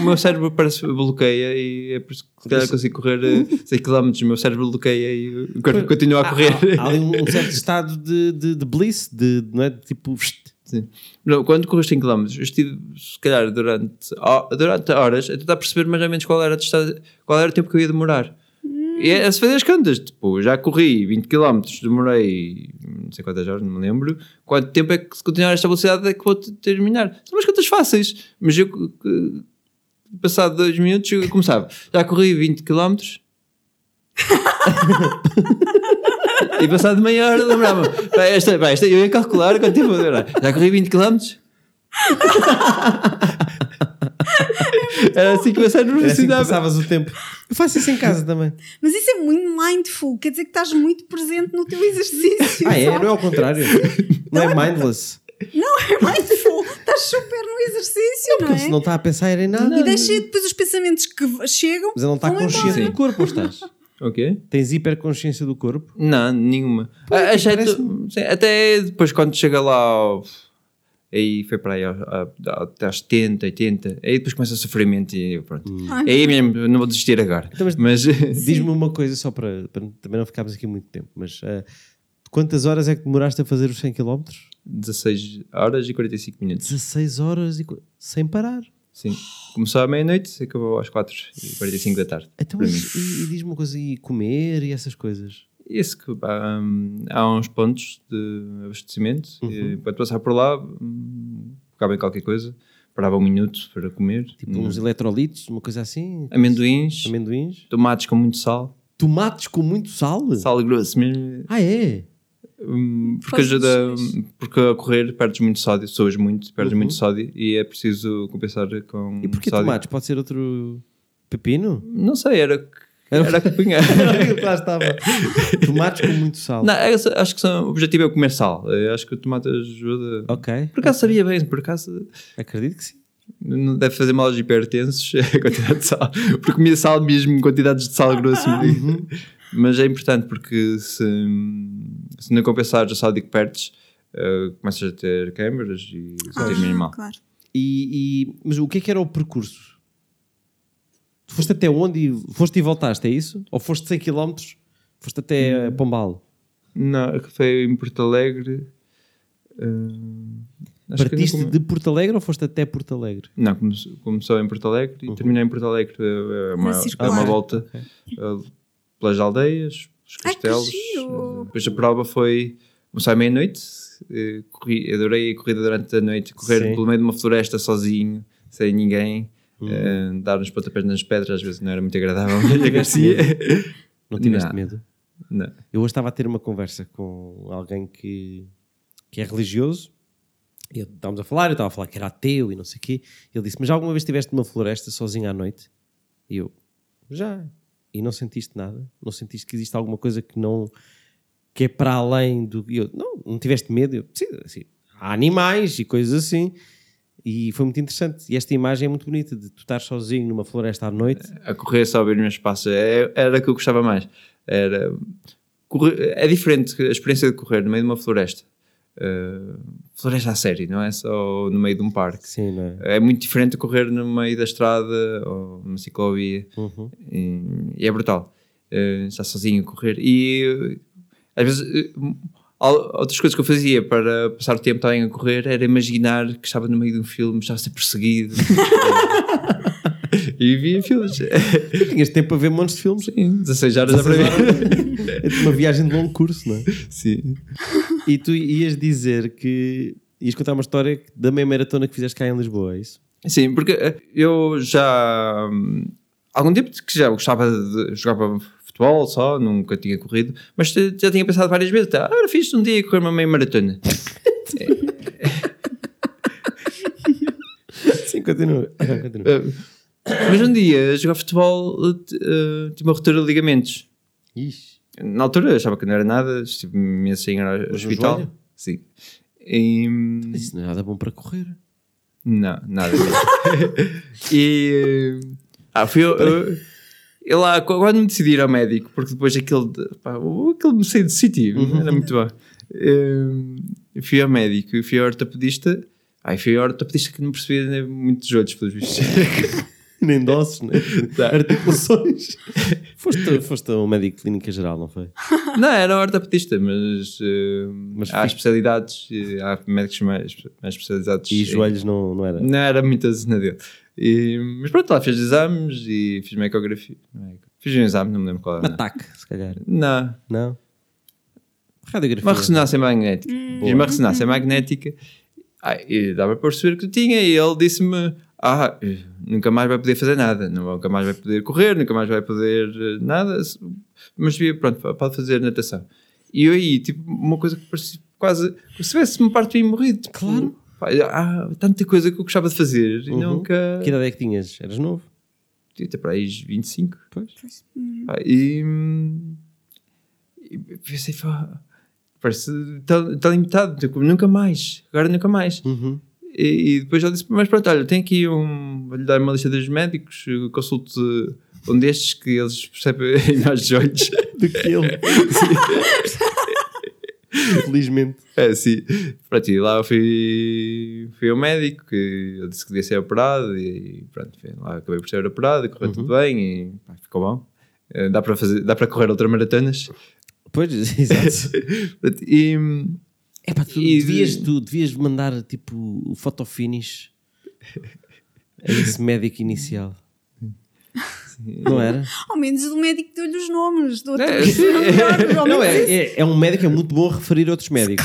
B: O meu [LAUGHS] cérebro parece que bloqueia e é por isso que se calhar consigo correr eh, 100 km. O meu cérebro bloqueia e o corpo continua a correr.
A: Há, há ali um certo estado de, de, de bliss, de, não é? De tipo.
B: Sim. Não, quando corres 100 km, eu estive, se calhar, durante, durante horas a tentar perceber mais ou menos qual era, a distância, qual era o tempo que eu ia demorar. E é se fazer as contas. Tipo, já corri 20 km, demorei não sei quantas horas, não me lembro. Quanto tempo é que, se continuar esta velocidade, é que vou te- terminar? São umas contas fáceis. Mas eu, passado dois minutos, eu começava. Já corri 20 km. [LAUGHS] E passado meia hora lembrava esta, esta, eu ia calcular quanto tempo. Já corri 20 km? [LAUGHS] [LAUGHS] Era assim que cérebro
A: Era assim passavas o tempo. Eu faço isso em casa também.
D: Mas isso é muito mindful. Quer dizer que estás muito presente no teu exercício.
A: Ah, é?
D: sabe?
A: Não é ao contrário. Não é mindless.
D: Não é mindful. Estás super no exercício, não
A: Porque
D: é?
A: se não está a pensar em nada.
D: E deixa depois os pensamentos que chegam.
A: Mas ele não está consciente do corpo, ou estás? [LAUGHS]
B: O quê?
A: Tens hiperconsciência do corpo?
B: Não, nenhuma.
A: Pois,
B: Ah,
A: parece-me.
B: sim, até depois quando chega lá ao- aí foi para aí ao- a- a- até aos 70, 80, aí depois começa o sofrimento e pronto.
D: Ai.
B: Aí mesmo, não vou desistir agora.
A: Então, mas-
B: mas [LAUGHS]
A: Diz-me uma coisa só para, para também não ficarmos aqui muito tempo, mas ah, quantas horas é que demoraste a fazer os 100 km?
B: 16 horas e 45 minutos.
A: 16 horas e sem parar.
B: Sim. Começou à meia-noite e acabou às 4 e 45 da tarde.
A: Então, e, e diz-me uma coisa, e comer e essas coisas?
B: Isso que pá, hum, há uns pontos de abastecimento
A: Uhum.
B: e passar por lá, hum, acaba em qualquer coisa. parava um minuto para comer.
A: Tipo
B: Hum.
A: uns eletrolitos, uma coisa assim.
B: Amendoins,
A: Amendoins.
B: tomates com muito sal,
A: Tomates com muito sal?
B: sal grosso mesmo.
A: Ah, é?
B: Hum, Porque ajuda, porque a correr perdes muito sódio, soas muito, perdes
A: Uhum.
B: muito sódio e é preciso compensar com
A: E porquê
B: sódio.
A: tomates? Pode ser outro pepino?
B: Não sei, era
A: Era-
B: punha. [LAUGHS]
A: Lá estava. [LAUGHS] Tomates com muito sal.
B: Não, acho que são- o objetivo é comer sal. Eu acho que o tomate ajuda.
A: Ok.
B: Por acaso sabia bem, por acaso
A: Acredito que sim.
B: não deve fazer mal aos hipertensos [LAUGHS] a quantidade de sal. Porque comia sal mesmo em quantidades de sal grosso.
A: Uhum.
B: Mas é importante porque se, se não compensares o sódio que perdes, eh, começas a ter câimbras e sentir
D: Ah,
B: mesmo mal.
D: claro.
A: E, e- mas o que é que era o percurso? Tu foste até onde? e- Foste e voltaste, é isso? Ou foste 100 km? Foste até eh, Pombal?
B: Não, foi em Porto Alegre. acho que
A: Partiste
B: come-
A: de Porto Alegre ou foste até Porto Alegre?
B: não começou, começou em Porto Alegre e terminei em Porto Alegre. eh, uma,
D: circular.
B: uma volta eh, pelas aldeias, os
D: Ai,
B: castelos.
D: giro!
B: eh, Depois a prova foi começar à meia-noite. corri- adorei a corrida durante a noite, correr
A: Sim.
B: pelo meio de uma floresta sozinho, sem ninguém.
A: Uhum.
B: eh, dar uns pontapés nas pedras às vezes não era muito agradável. [LAUGHS] agradecia.
A: Não tiveste
B: Não.
A: medo?
B: Não.
A: Eu hoje estava a ter uma conversa com alguém que, que é religioso. E estávamos a falar, eu estava a falar que era ateu e não sei o quê. Ele disse: Mas já alguma vez estiveste numa floresta sozinho à noite? E eu: Já. E não sentiste nada? Não sentiste que existe alguma coisa que não. que é para além do. E eu: Não, não tiveste medo? Eu, Sim, assim, há animais e coisas assim. E foi muito interessante. E esta imagem é muito bonita de tu estar sozinho numa floresta à noite.
B: a correr só a abrir meus passos é- era o que eu gostava mais. Era correr- é diferente a experiência de correr no meio de uma floresta. Uh, floresta a sério, não é só no meio de um parque.
A: Sim, é?
B: É muito diferente de correr no meio da estrada ou numa ciclovia
A: Uhum.
B: e, e é brutal. Uh, estar sozinho a correr e uh, às vezes outras coisas que eu fazia para passar o tempo também a correr era imaginar que estava no meio de um filme, estava a ser perseguido [LAUGHS] e via filmes.
A: Tu tinhas tempo para ver montes de filmes.
B: Sim, 16 horas a para ver.
A: É tipo uma viagem de longo curso, não é?
B: Sim.
A: E tu ias dizer que. ias contar uma história da meia maratona que fizeste cá em Lisboa, é isso?
B: Sim, porque eh, eu já hum, há algum tempo que já gostava de jogar futebol só, nunca tinha corrido, mas já tinha pensado várias vezes, ah, era fixe um dia correr uma meia maratona. [LAUGHS]
A: Sim, continua. [LAUGHS] continua.
B: Eh, mas um dia jogar futebol eh, t- tive uma ruptura de ligamentos.
A: Ixi.
B: Na altura achava que não era nada, estive-me assim ir ao hospital. Sim. E, hum,
A: Mas isso não é nada bom para correr.
B: Não, nada mesmo. [LAUGHS] e. Ah, fui eu. eu, eu lá, quando me decidi ir ao médico, porque depois aquele. Pá, aquele me saiu de sítio, era muito bom. Hum, fui ao médico e fui ao ortopedista. Ai, fui ao ortopedista que não percebia nem muito dos olhos, pelos vistos. [LAUGHS]
A: Nem dossos, nem
B: Tá.
A: articulações. [LAUGHS] foste, foste um médico de clínica geral, não foi? [LAUGHS]
B: não, era ortopedista, mas. uh,
A: Mas
B: há
A: fi-
B: especialidades, há médicos mais, mais especializados.
A: E
B: em-
A: joelhos não, não era.
B: Não era muito a cena dele. E, mas pronto, lá fiz exames e fiz uma ecografia. Fiz um exame, não me lembro qual
A: Um
B: era.
A: ataque, se calhar.
B: Não,
A: Não? Radiografia.
B: uma ressonância magnética. Fiz uma ressonância magnética ah, e dava para perceber que tinha. E ele disse-me: Ah, eh, nunca mais vai poder fazer nada, nunca mais vai poder correr, nunca mais vai poder eh, nada. Mas pronto, pode fazer natação. E eu aí, tipo, uma coisa que parecia quase. Se tivesse-me parto e morrido. Tipo,
A: Claro.
B: Pá, há tanta coisa que eu gostava de fazer e
A: Uhum.
B: nunca.
A: Que idade é que tinhas? Eras novo?
B: Tinha até para aí 25.
A: Pois.
B: Pá, e, e pensei, pá, parece tão, tão limitado, tipo, nunca mais, agora nunca mais.
A: Uhum.
B: E, e depois ele disse, mas pronto, olha, tem aqui um, vou-lhe dar uma lista dos médicos, consulte um destes que eles percebem [LAUGHS] imagem dos olhos.
A: Do que ele. [LAUGHS] [LAUGHS] Felizmente.
B: É, sim. Pronto, e lá eu fui, fui ao médico, que ele disse que devia ser operado, e pronto, lá acabei por ser operado, correu tudo bem, e pá, ficou bom. Eh, Dá para, fazer, dá para correr outras maratonas.
A: Pois, [LAUGHS] exato.
B: E, hum,
A: Epá, tu,
B: E-
A: devias, tu devias mandar tipo o photo finish a esse médico inicial. [LAUGHS] Não era?
D: Ao menos o médico deu-lhe os nomes. Do outro
B: É.
D: Ao
A: Não, é, é, é um médico é muito bom a referir outros médicos.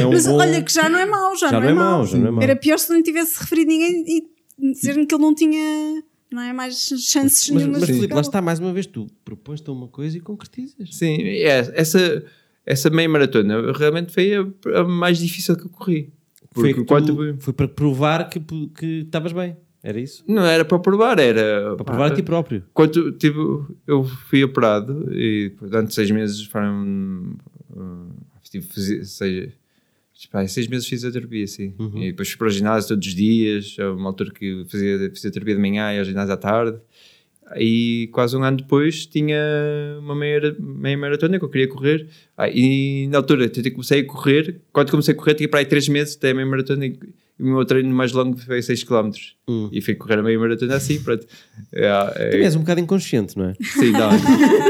A: É um
D: Mas
A: bom-
D: olha que já não é mau, já, não, é mau.
A: já não é mau.
D: Era pior se não tivesse referido ninguém e dizer-me que ele não tinha não é, mais chances
A: Mas,
D: nenhumas.
A: mas Filipe, lá está mais uma vez, tu propões-te uma coisa e concretizas.
B: Sim, é, essa, essa meia maratona realmente foi a, a mais difícil que eu corri.
A: Foi,
B: Porque
A: tu- foi para provar que que estavas bem. Era isso?
B: não era para provar, era
A: Para provar a ti próprio.
B: Quando tive, eu fui operado e durante seis meses foram. Uh, tive, fazer, seis, pá, seis meses de fisioterapia, sim.
A: Uhum.
B: E depois fui para o ginásio todos os dias. Uma altura que fazia fisioterapia de manhã e ao ginásio à tarde. E quase um ano depois tinha uma meia, meia maratona que eu queria correr. Ah, e na altura eu comecei a correr. Quando comecei a correr, tinha para aí três meses até a meia maratona. E o meu treino mais longo foi 6 km.
A: Hum.
B: E fui correr a meia maratona assim. Pronto. É, é,
A: Também és um bocado inconsciente, não é?
B: Sim, não.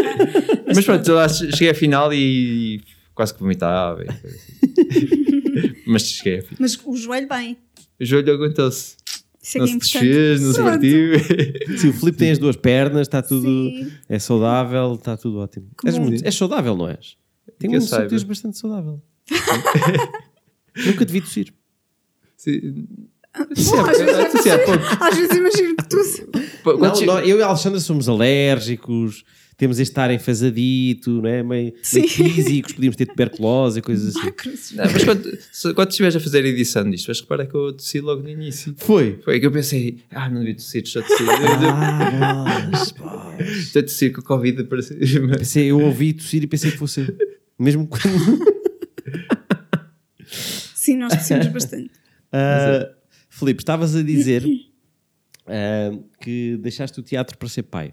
B: [LAUGHS] Mas pronto, lá cheguei à final e quase que vomitava. assim. [LAUGHS] Mas cheguei à final.
D: Mas o joelho bem.
B: O joelho aguentou-se.
D: Isso é
B: Não
D: que é
B: se
D: importante.
B: desfez, não se
D: Pronto.
B: partiu.
A: Sim, o Filipe tem as duas pernas, está tudo.
D: Sim.
A: É saudável, está tudo ótimo. És,
D: bom.
A: muito, és saudável, não és? Tenho
B: Que
A: és
B: saiba.
A: bastante saudável. [LAUGHS] Nunca te vi tossir.
D: Bom, [LAUGHS] às vezes, às imagino que tu.
A: Não, não, eu e a Alexandra somos alérgicos, temos este ar enfazadito, não é? meio,
D: Sim.
A: meio físicos, podíamos ter tuberculose e coisas assim.
B: Não, mas quando, se- quando estiveres a fazer a edição disto, vais reparar que eu tossi logo no início.
A: Foi.
B: Foi que eu pensei, ah, não devia tossir, já tossi.
A: Ah, [LAUGHS] mas, pá.
B: Já tossi com a Covid.
A: Pensei, eu ouvi tossir e pensei que fosse eu. Mesmo quando.
D: Sim, nós tossimos bastante.
A: Ah, Filipe, estavas a dizer ah, que deixaste o teatro para ser pai.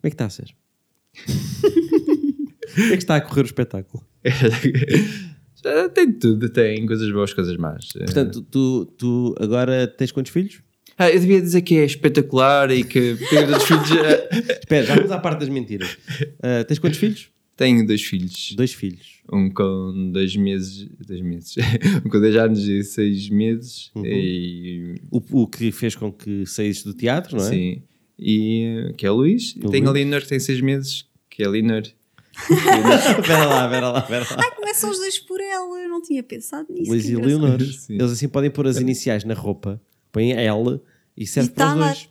A: Como é que está a ser? [LAUGHS] Como é que está a correr o espetáculo?
B: Tem tudo, tem coisas boas, coisas más.
A: Portanto, tu, tu agora tens quantos filhos?
B: Ah, eu devia dizer que é espetacular e que tenho dois filhos. ah, [LAUGHS]
A: Espera, já vamos à parte das mentiras. Ah, tens quantos filhos?
B: Tenho dois filhos.
A: Dois filhos.
B: Um com dois meses. Dois meses. [LAUGHS] um com dois anos e seis meses.
A: Uhum.
B: E.
A: O, o que fez com que saísse do teatro, não é?
B: Sim. E. Que é o Luís. E
A: O
B: a
A: Luís.
B: Leonor que tem seis meses. Que é a Leonor.
A: Espera [LAUGHS] lá, espera lá, espera lá.
D: Ai, começam os dois por ela. Eu não tinha pensado nisso.
A: Luís e. Leonor.
B: Sim.
A: Eles assim podem pôr as iniciais na roupa, põem L e serve
D: E
A: para
D: tá
A: os
D: lá.
A: dois.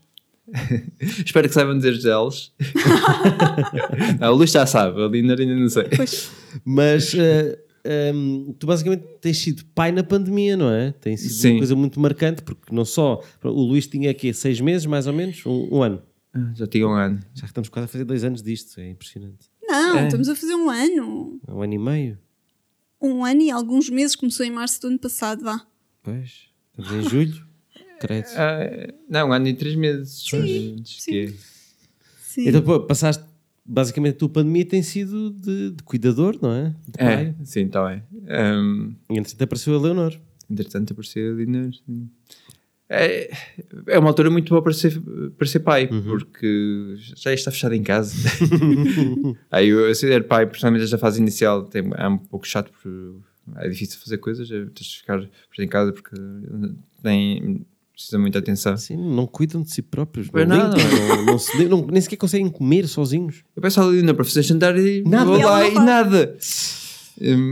A: [LAUGHS]
B: Espero que saibam dizer deles. [LAUGHS] não, o Luís já sabe. A Leonor ainda não sei.
D: Pois.
A: Mas ah, hum, tu basicamente tens sido pai na pandemia, não é? Tem sido
B: Sim.
A: uma coisa muito marcante, porque não só. O Luís tinha aqui seis meses, mais ou menos, um, um ano.
B: Ah, Já tinha um ano.
A: Já que estamos quase a fazer dois anos disto, é impressionante.
D: Não,
B: É.
D: estamos a fazer um ano.
A: Um ano e meio.
D: Um ano e alguns meses. Começou em março do ano passado, vá.
A: Pois, estamos em julho. Credo.
B: Ah, não, um ano e três meses.
D: Sim, sim.
B: é.
A: Então,
D: Sim.
A: pô, passaste. Basicamente, a tua pandemia tem sido de, de cuidador, não é? De pai.
B: É, sim, está bem. Um,
A: E entretanto apareceu a Leonor.
B: entretanto, apareceu a Leonor. sim. É, é uma altura muito boa para ser, para ser pai, porque já está fechado em casa. [LAUGHS] Aí eu, ser pai, principalmente esta fase inicial, tem, é um pouco chato, porque é difícil fazer coisas, é, tens de ficar fechado em casa porque tem, precisa muita atenção.
A: Sim, não cuidam de si próprios. Não, limpam, não, não se- não- nem sequer conseguem comer sozinhos.
B: Eu peço à Leonor para fazer jantar e
A: Nada.
B: vou
D: E
B: lá e
D: faz.
B: nada.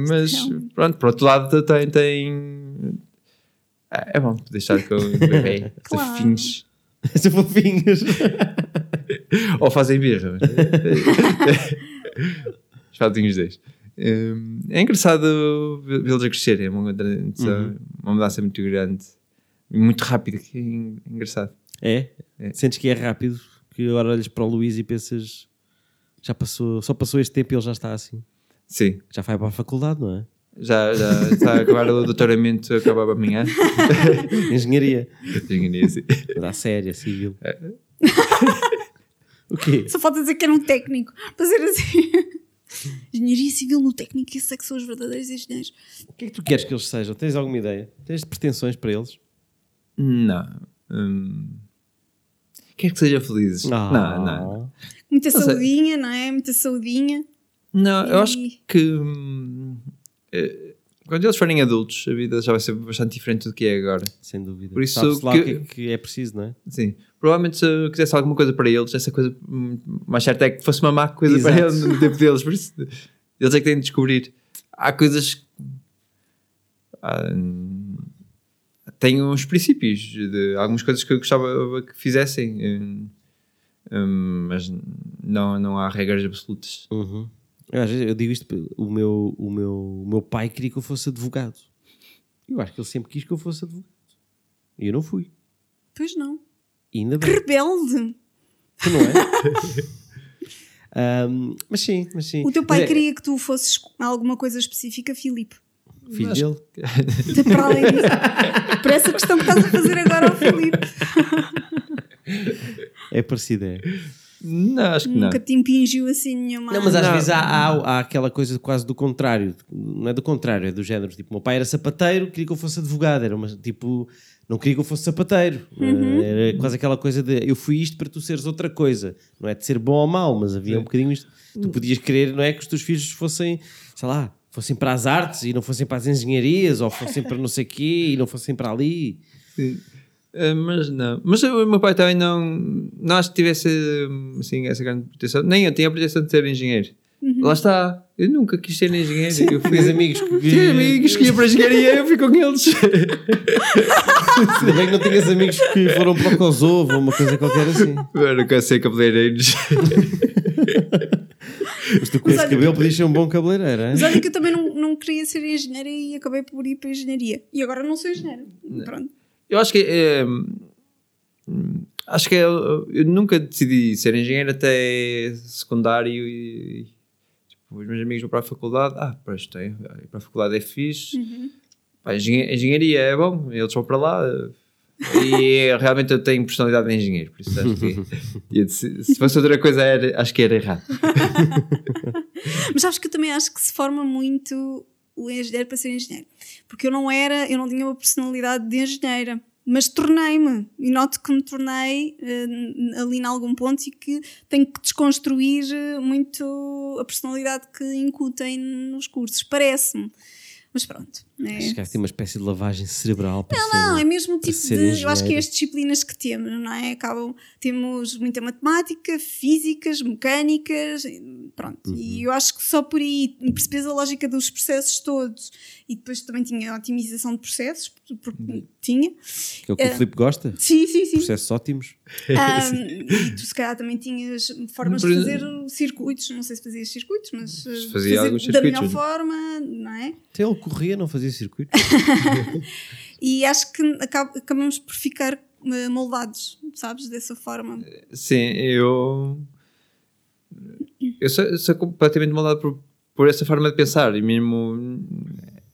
B: Mas pronto, por outro lado tem, tem é é bom deixar com o bebê [LAUGHS]
D: Claro.
B: fofinhos
A: São [LAUGHS] fofinhos. [LAUGHS]
B: ou fazem birra os fazem os dois Hum, é engraçado vê- vê-los a crescer é uma, mudança- uma mudança muito grande muito rápida que é en- engraçado
A: É?
B: É.
A: Sentes que é rápido, que agora olhas para o Luís e pensas já passou, só passou este tempo e ele já está assim.
B: sim,
A: Já vai para a faculdade, não é?
B: já, já está [LAUGHS] a acabar o doutoramento acabava amanhã [LAUGHS]
A: Engenharia.
B: Engenharia, sim.
A: Da séria, civil.
B: É. [LAUGHS]
A: o quê?
D: Só falta dizer que era um técnico. Para ser assim. Engenharia civil no técnico, esses é que são os verdadeiros engenheiros.
A: O que é que tu queres que eles sejam? Tens alguma ideia? Tens pretensões para eles?
B: Não. Hum. Quer que sejam felizes?
A: Ah.
B: Não, não.
D: Muita
B: sei.
D: saudinha, não é? Muita saudinha.
B: Não, eu acho
D: E-
B: que hum, eh, quando eles forem adultos, a vida já vai ser bastante diferente do que é agora.
A: Sem dúvida.
B: Por isso que-
A: que é que é preciso, não é?
B: Sim. provavelmente se eu quisesse alguma coisa para eles, essa coisa hum, mais certa é que fosse uma má coisa para
A: Exato.
B: eles no tempo deles. Por isso, eles é que têm de descobrir. Há coisas. que- há, hum, tenho uns princípios de algumas coisas que eu gostava que fizessem, hum, hum, mas não, não há regras absolutas.
A: Uhum. Eu, às vezes, eu digo isto, o meu, o, meu, o meu pai queria que eu fosse advogado. Eu acho que ele sempre quis que eu fosse advogado. E eu não fui.
D: Pois não.
A: E ainda
D: Que
A: bem.
D: rebelde!
A: Tu não é? Ahm, [LAUGHS] mas sim, mas sim.
D: O teu pai
A: Mas é-
D: queria que tu fosses alguma coisa específica, Filipe.
A: Filho
B: Mas-
A: dele.
D: De- Para além disso. [LAUGHS] Por essa questão que estás a fazer agora ao Filipe.
A: É parecido, é.
B: Não, acho que não.
D: Nunca te impingiu assim nenhuma.
A: Não, mas às
B: Não.
A: vezes há, há, há aquela coisa quase do contrário. Não é do contrário, é do género. Tipo, o meu pai era sapateiro, queria que eu fosse advogado. Era uma, tipo, não queria que eu fosse sapateiro.
D: Uhum.
A: Eh, Era quase aquela coisa de eu fui isto para tu seres outra coisa. Não é de ser bom ou mau, mas havia um bocadinho isto. Tu podias querer, não é? Que os teus filhos fossem, sei lá, fossem para as artes e não fossem para as engenharias ou fossem para não sei o quê e não fossem para ali.
B: Sim. Uh, mas não. Mas o meu pai também não. Não acho que tivesse assim, essa grande proteção. Nem eu tinha a proteção de ser engenheiro. Lá está. Eu nunca quis ser engenheiro. Eu fui
A: Fiz amigos que.
B: Tinha amigos que iam para a engenharia eu fui com eles.
A: Ainda bem que não tinhas amigos que foram para o Kosovo ou uma coisa qualquer assim.
B: Agora quero ser cabeleireiros.
A: Mas tu com esse cabelo podias ser um bom cabeleireiro, é?
D: Mas olha que eu também não, não queria ser engenheira e acabei por ir para a engenharia. E agora não sou engenheira. Pronto.
B: Eu acho que. é, hum, acho que é, eu nunca decidi ser engenheiro até secundário e. Tipo, os meus amigos vão para a faculdade. Ah, tem. Ir para a faculdade é fixe. Pá, engenhe- engenharia é bom, eles vão para lá. E realmente eu tenho personalidade de engenheiro, por isso acho que [LAUGHS] se, se fosse outra coisa, era, acho que era errado. [LAUGHS]
D: Mas sabes que eu também acho que se forma muito o engenheiro para ser engenheiro. Porque eu não era, eu não tinha uma personalidade de engenheira. Mas tornei-me, e noto que me tornei eh, ali em algum ponto e que tenho que desconstruir eh, muito a personalidade que incutem nos cursos, parece-me. Mas pronto. É-
A: Acho que há assim uma espécie de lavagem cerebral para ser.
D: Não, é mesmo tipo de. Eu acho que é as disciplinas que temos, não é? Acabam. Temos muita matemática, físicas, mecânicas, pronto.
A: Uhum.
D: E eu acho que só por aí percebes a lógica dos processos todos. E depois também tinha otimização de processos, porque
A: Uhum.
D: tinha.
A: Que é o que o Filipe gosta.
D: Sim, sim, sim.
A: Processos ótimos.
D: Ahm, [LAUGHS] e tu se calhar também tinhas formas de fazer circuitos, não sei se fazias circuitos, mas eh,
B: Fazia alguns
D: da melhor
B: circuitos.
D: forma, não é?
A: Até ele corria, não fazia circuito. [LAUGHS]
D: E acho que acab- acabamos por ficar eh, moldados, sabes, dessa forma.
B: Sim, eu. Eu sou, sou completamente moldado por, por essa forma de pensar e mesmo.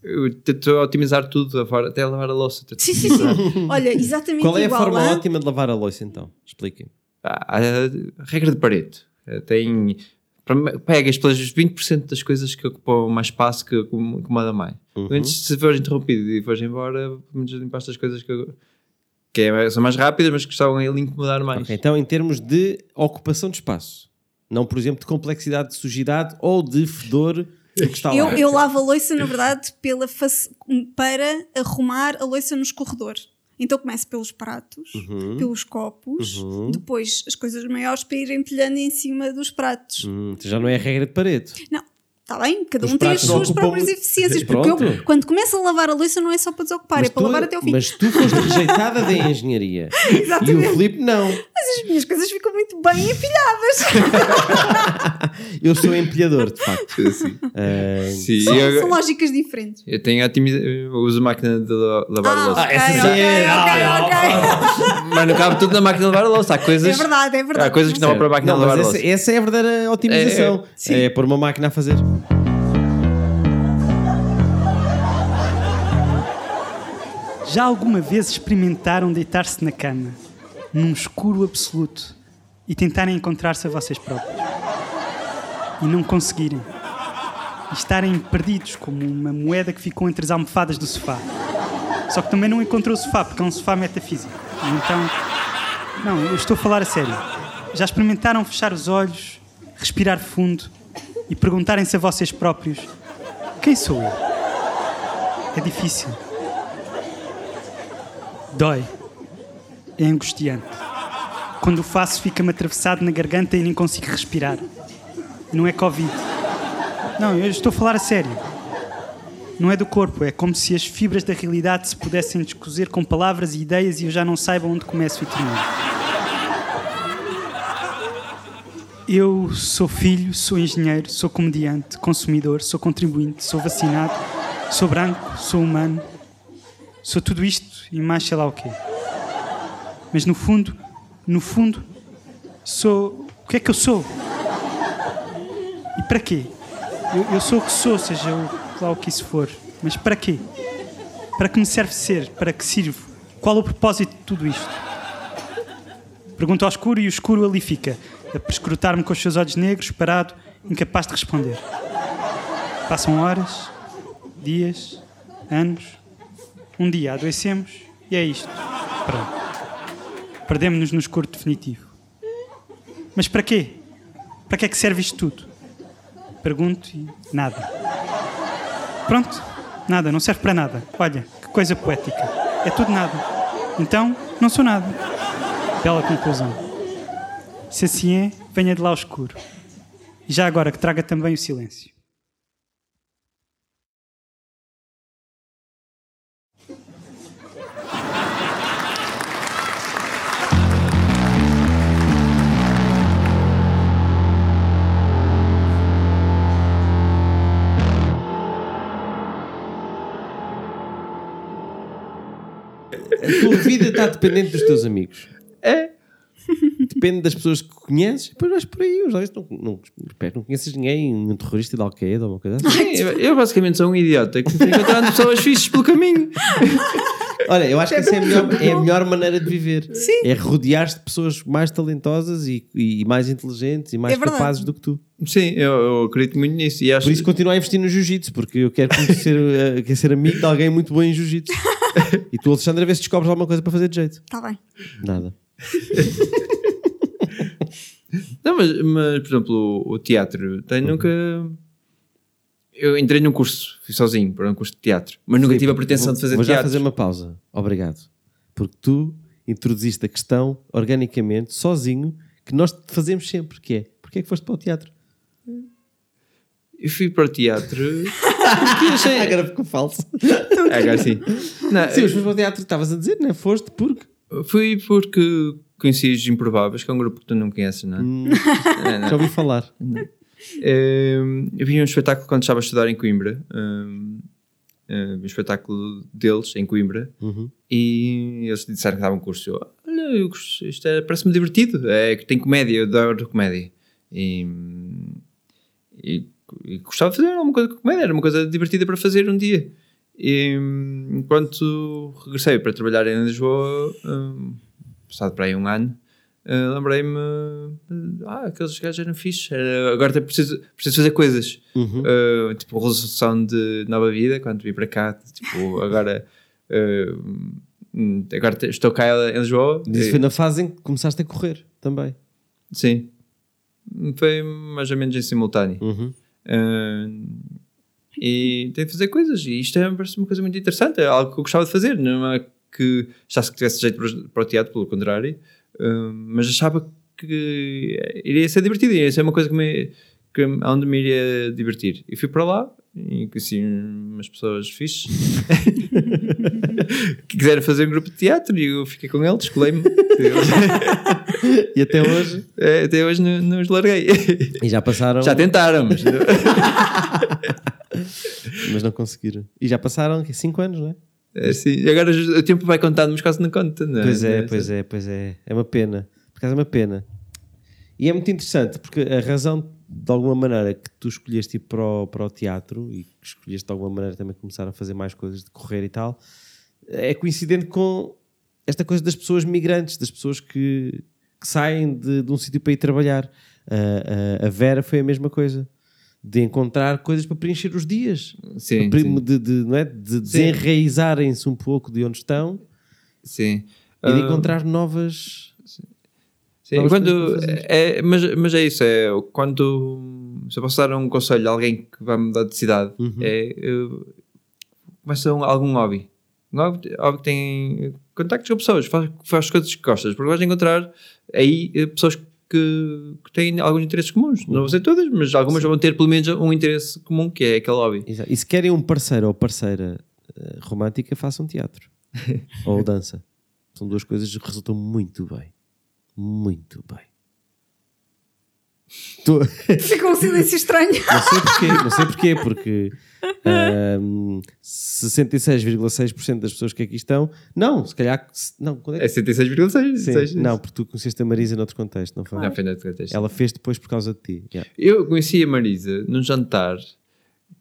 B: Eu tento otimizar tudo, a até lavar a louça.
D: Sim, sim, sim. Olha, exatamente
A: Qual é a
D: igual.
A: forma
D: hã?
A: ótima de lavar a louça então? Expliquem.
B: Ah, a regra de Pareto eh, tem. Para- Pegas pelas 20% das coisas que ocupam mais espaço que incomoda mais.
A: Uhum.
B: Antes, se fores interrompido e fores embora, pelo menos limpaste as coisas que, eu- que é- são mais rápidas, mas que estavam a lhe incomodar mais.
A: Ok, então, em termos de ocupação de espaço, não, por exemplo, de complexidade de sujidade ou de fedor do que está
D: Eu,
A: lá.
D: eu lavo a louça, na verdade, pela face- para arrumar a louça nos corredores. Então começo pelos pratos,
A: Uhum.
D: pelos copos, depois as coisas maiores para ir empilhando em cima dos pratos.
A: Hum, já não é a regra de parede.
D: Não, está bem, cada
A: Os
D: um tem as suas próprias eficiências. Porque eu, quando começo a lavar a louça, não é só para desocupar, é para
A: tu,
D: lavar até ao fim.
A: mas tu foste [LAUGHS] rejeitada da engenharia. [LAUGHS] e
D: Exatamente.
A: o Filipe não.
D: Mas as minhas coisas ficam muito bem empilhadas. [LAUGHS]
A: Eu sou empilhador, de facto.
B: Sim.
A: Ah,
B: Sim,
D: são,
B: eu-
D: são lógicas diferentes.
B: Eu tenho otimiza... eu uso máquina de la- lavar a louça.
D: ok,
A: essa
D: ok,
A: sim é-
D: ok, ok.
B: Mas não cabe tudo na máquina de lavar a louça. Há coisas,
D: É verdade, é verdade.
B: há coisas que não vão para a máquina
A: Não,
B: de lavar
A: mas
B: a
A: essa,
B: louça.
A: essa é a verdadeira otimização.
B: É, é, sim.
A: É, pôr uma máquina a fazer.
E: Já alguma vez experimentaram deitar-se na cama, num escuro absoluto, e tentarem encontrar-se a vocês próprios? E não conseguirem? E estarem perdidos como uma moeda que ficou entre as almofadas do sofá? Só que também não encontrou o sofá, porque é um sofá metafísico. Então. Não, eu estou a falar a sério. Já experimentaram fechar os olhos, respirar fundo e perguntarem-se a vocês próprios: quem sou eu? É difícil. Dói. É angustiante. Quando o faço, fica-me atravessado na garganta e nem consigo respirar. Não é Covid. Não, eu estou a falar a sério. Não é do corpo, é como se as fibras da realidade se pudessem descozer com palavras e ideias e eu já não saiba onde começo e termino. Eu sou filho, sou engenheiro, sou comediante, consumidor, sou contribuinte, sou vacinado, sou branco, sou humano, sou tudo isto e mais sei lá o quê. Mas no fundo, no fundo, sou. O que é que eu sou? E para quê? Eu, eu sou o que sou, seja o, lá o que isso for. Mas para quê? Para que me serve ser? Para que sirvo? Qual o propósito de tudo isto? Pergunto ao escuro e o escuro ali fica, a prescrutar-me com os seus olhos negros, parado, incapaz de responder. Passam horas, dias, anos. Um dia adoecemos e é isto. Pronto. Perdemos-nos no escuro definitivo. Mas para quê? Para que é que serve isto tudo? Pergunto e nada. Pronto, nada, não serve para nada. Olha, que coisa poética. É tudo nada. Então, não sou nada. Bela conclusão. Se assim é, venha de lá ao escuro. E já agora que traga também o silêncio.
A: A tua vida está dependente dos teus amigos.
B: É.
A: Depende das pessoas que conheces, depois vais por aí. Os não, não, não conheces ninguém, um terrorista de Al-Qaeda ou uma coisa assim.
B: Sim, eu, eu basicamente sou um idiota que fui encontrando pessoas fixes pelo caminho. [LAUGHS]
A: Olha, eu acho que essa é a melhor, é a melhor maneira de viver. É rodear-te de pessoas mais talentosas e, e mais inteligentes e mais
D: É
A: capazes do que tu.
B: Sim, eu, eu acredito muito nisso. E acho
A: Por isso continuo a investir no jiu-jitsu, porque eu quero conhecer, [LAUGHS] eh, quero ser amigo de alguém muito bom em jiu-jitsu. E tu, Alexandre, a ver se descobres alguma coisa para fazer de jeito.
D: Está Tá bem.
A: Nada. [LAUGHS]
B: Não, mas, mas, por exemplo, o, o teatro, tem nunca. Eu entrei num curso, fui sozinho para um curso de teatro, mas nunca tive a pretensão
A: vou,
B: de fazer
A: Vou já
B: teatro.
A: fazer uma pausa. Obrigado. Porque tu introduziste a questão organicamente, sozinho, que nós fazemos sempre, que é, porque é que foste para o teatro?
B: Eu fui para o teatro achei.
A: Agora ficou falso.
B: É, agora sim. Não,
A: Sim, mas foste para o teatro, estavas a dizer, não é? Foste porque...
B: Fui porque conheci os Improváveis, que é um grupo que tu não conheces, não é?
A: Hum,
B: Não, não.
A: já ouvi falar.
B: Um, eu vi um espetáculo quando estava a estudar em Coimbra, um, um espetáculo deles em Coimbra,
A: Uhum.
B: e eles disseram que davam um curso. Eu, olha, eu isto é- parece-me divertido, é que tem comédia, eu adoro comédia. E, e, e gostava de fazer alguma coisa com comédia, era uma coisa divertida para fazer um dia. E enquanto regressei para trabalhar em Lisboa, hum, passado para aí um ano, eh, lembrei-me, ah, aqueles gajos eram fixes, era- agora preciso, preciso fazer coisas,
A: Uhum.
B: Eh, tipo resolução de nova vida, quando vim para cá, tipo, agora, hum, agora estou cá em Lisboa,
A: Isso
B: e-
A: foi na fase em que começaste a correr também.
B: sim, foi mais ou menos em simultâneo.
A: Uhum.
B: Uh, e tem de fazer coisas. E isto é, parece uma coisa muito interessante. É algo que eu gostava de fazer. Não é que achasse que tivesse jeito para, o teatro, pelo contrário. Uh, mas achava que iria ser divertido, iria ser uma coisa que me, que, onde me iria divertir. E fui para lá e conheci umas pessoas fixes [LAUGHS] que quiseram fazer um grupo de teatro e eu fiquei com eles, colei-me [LAUGHS]
A: E até hoje...
B: É, até hoje não, não os larguei
A: E já passaram...
B: já tentaram mas [LAUGHS]
A: Mas não conseguiram. E já passaram 5 anos, não é?
B: É, sim. Agora o tempo vai contando, mas quase não conta. Não
A: Pois é, pois é, pois é. É uma pena. Por acaso é uma pena. E é muito interessante, porque a razão, de alguma maneira, que tu escolheste ir para o, para o teatro e que escolheste, de alguma maneira, também começar a fazer mais coisas de correr e tal, é coincidente com esta coisa das pessoas migrantes, das pessoas que, que saem de, de um sítio para ir trabalhar. A- Vera foi a mesma coisa. De encontrar coisas para preencher os dias.
B: Sim, sim.
A: De, de, não é? de desenraizarem-se um pouco de onde estão
B: Sim.
A: e de
B: Ah,
A: encontrar novas.
B: sim,
A: novas
B: quando, é, mas, mas é isso, é quando se eu posso dar um conselho a alguém que vai mudar de cidade,
A: Uhum.
B: é começa um, algum hobby. Óbvio, óbvio que tem contactos com pessoas, faz, faz coisas que gostas, porque vais encontrar aí eh, pessoas que, que têm alguns interesses comuns. Não vão ser todas, mas algumas vão ter pelo menos um interesse comum, que é aquele hobby.
A: Exato. E se querem um parceiro ou parceira eh, romântica, façam teatro [LAUGHS] ou dança. São duas coisas que resultam muito bem. Muito bem. Tô-
D: Ficou um silêncio estranho.
A: Não sei porquê, não sei porquê, porque ahm, 66,6% das pessoas que aqui estão, não, se calhar, não, quando é
B: É
A: que
B: 76,6.
A: Sim,
B: seis-
A: não, porque tu conheceste a Marisa noutro contexto, não foi?
B: Não, foi na contexto.
A: Ela fez depois por causa de ti. Yeah.
B: Eu conheci a Marisa num jantar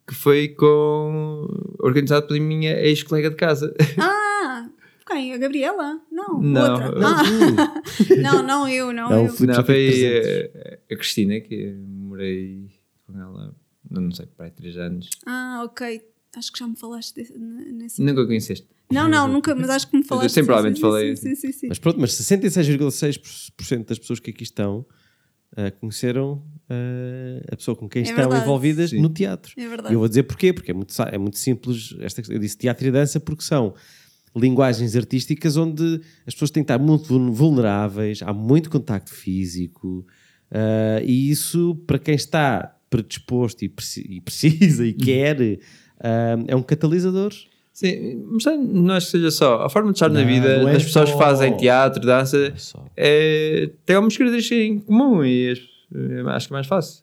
B: que foi com organizado pela minha ex-colega de casa.
D: Ah, quem? A Gabriela? Não,
B: Não.
D: outra.
B: Não,
D: Ah, [LAUGHS] não, não eu, não,
A: Não,
D: eu.
A: Filipe já
B: Não, foi a, a Cristina, que morei com ela, não sei, para aí 3 anos.
D: Ah, ok. Acho que já me falaste desse, nesse.
B: Nunca conheceste.
D: Não, não, nunca, mas acho que me falaste.
B: sempre
D: sim,
B: provavelmente falei.
D: Sim, sim, sim, sim.
A: Mas pronto, mas 66,6% das pessoas que aqui estão ah, conheceram ah, a pessoa com quem
D: É
A: estão
D: verdade.
A: envolvidas
B: Sim.
A: no teatro.
D: É
A: E
D: verdade.
A: eu vou dizer porquê, porque é muito, é muito simples. Esta, eu disse teatro e dança porque são linguagens artísticas onde as pessoas têm que estar muito vul- vulneráveis, há muito contacto físico, ah, e isso, para quem está predisposto e, preci- e precisa e quer, ah, é um catalisador.
B: Sim, mas não acho que seja só. A forma de estar na
A: Não,
B: vida
A: não é
B: das pessoas
A: só.
B: que fazem teatro, dança,
A: Só.
B: é, tem algumas características em comum e é, acho que é mais fácil.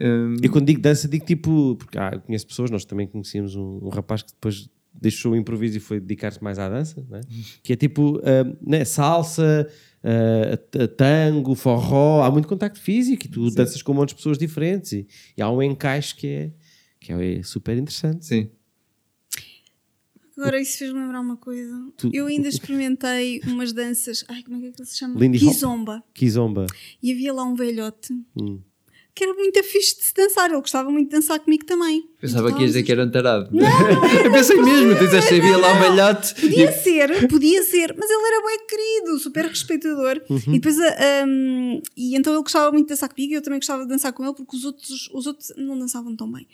B: Hum,
A: E quando digo dança, digo tipo, porque ah, conheço pessoas, nós também conhecíamos um, um rapaz que depois deixou o improviso e foi dedicar-se mais à dança, né? que é tipo ah, né, salsa, a tango, forró, há muito contacto físico e tu danças com um monte de pessoas diferentes e, e há um encaixe que é, que é super interessante.
B: sim.
D: Agora isso fez-me lembrar uma coisa.
A: Tu-
D: Eu ainda experimentei umas danças. Ai, como é que aquilo se chama?
A: Lindy Hop?
D: Kizomba.
A: Kizomba.
D: E havia lá um velhote
A: Hum.
D: Que era muito fixe de se dançar. Ele gostava muito de dançar comigo também.
B: Pensava
D: Então,
B: que ias dizer que era um tarado. [LAUGHS] eu pensei mesmo, tu disseste havia lá um.
D: Podia ser, podia ser, mas ele era bem querido, super respeitador.
A: Uhum.
D: E depois, ah, um, e então ele gostava muito de dançar comigo e eu também gostava de dançar com ele porque os outros, os outros não dançavam tão bem.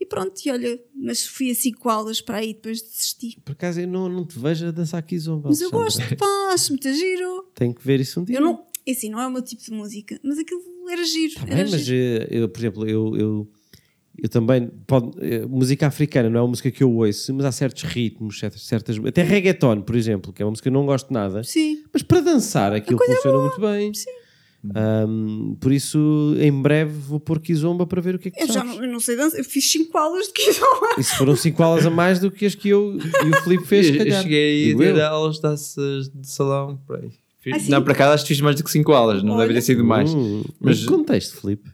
D: E pronto, e olha, mas fui a cinco aulas para aí depois desisti.
A: Por acaso eu não, não te vejo a dançar Kizomba.
D: Mas eu gosto, pá, acho muito giro.
A: Tenho que ver isso um dia.
D: Eu não, é assim, não é o meu tipo de música, mas aquilo era giro.
A: Tá
D: era
A: bem, mas
D: giro.
A: eh, eu, por exemplo, eu, eu, eu também. Pode, eh, música africana não é uma música que eu ouço, mas há certos ritmos, certas, certas. Até reggaeton, por exemplo, que é uma música que eu não gosto nada.
D: Sim,
A: Mas para dançar aquilo funciona muito bem.
D: sim.
A: Ahm, por isso, em breve vou pôr Kizomba para ver o que é que
D: Eu já não, eu não sei dançar, eu fiz cinco aulas de kizomba.
A: Se foram 5 aulas a mais do que as que eu e o Filipe fez, [LAUGHS]
B: eu, eu cheguei a ter aulas de salão. Por aí. Fiz-
D: Ah, sim?
B: não, para cá acho que fiz mais do que 5 aulas, não
D: Olha.
B: deve ter sido mais.
A: Hum,
B: Mas-
A: mas contexto, Filipe.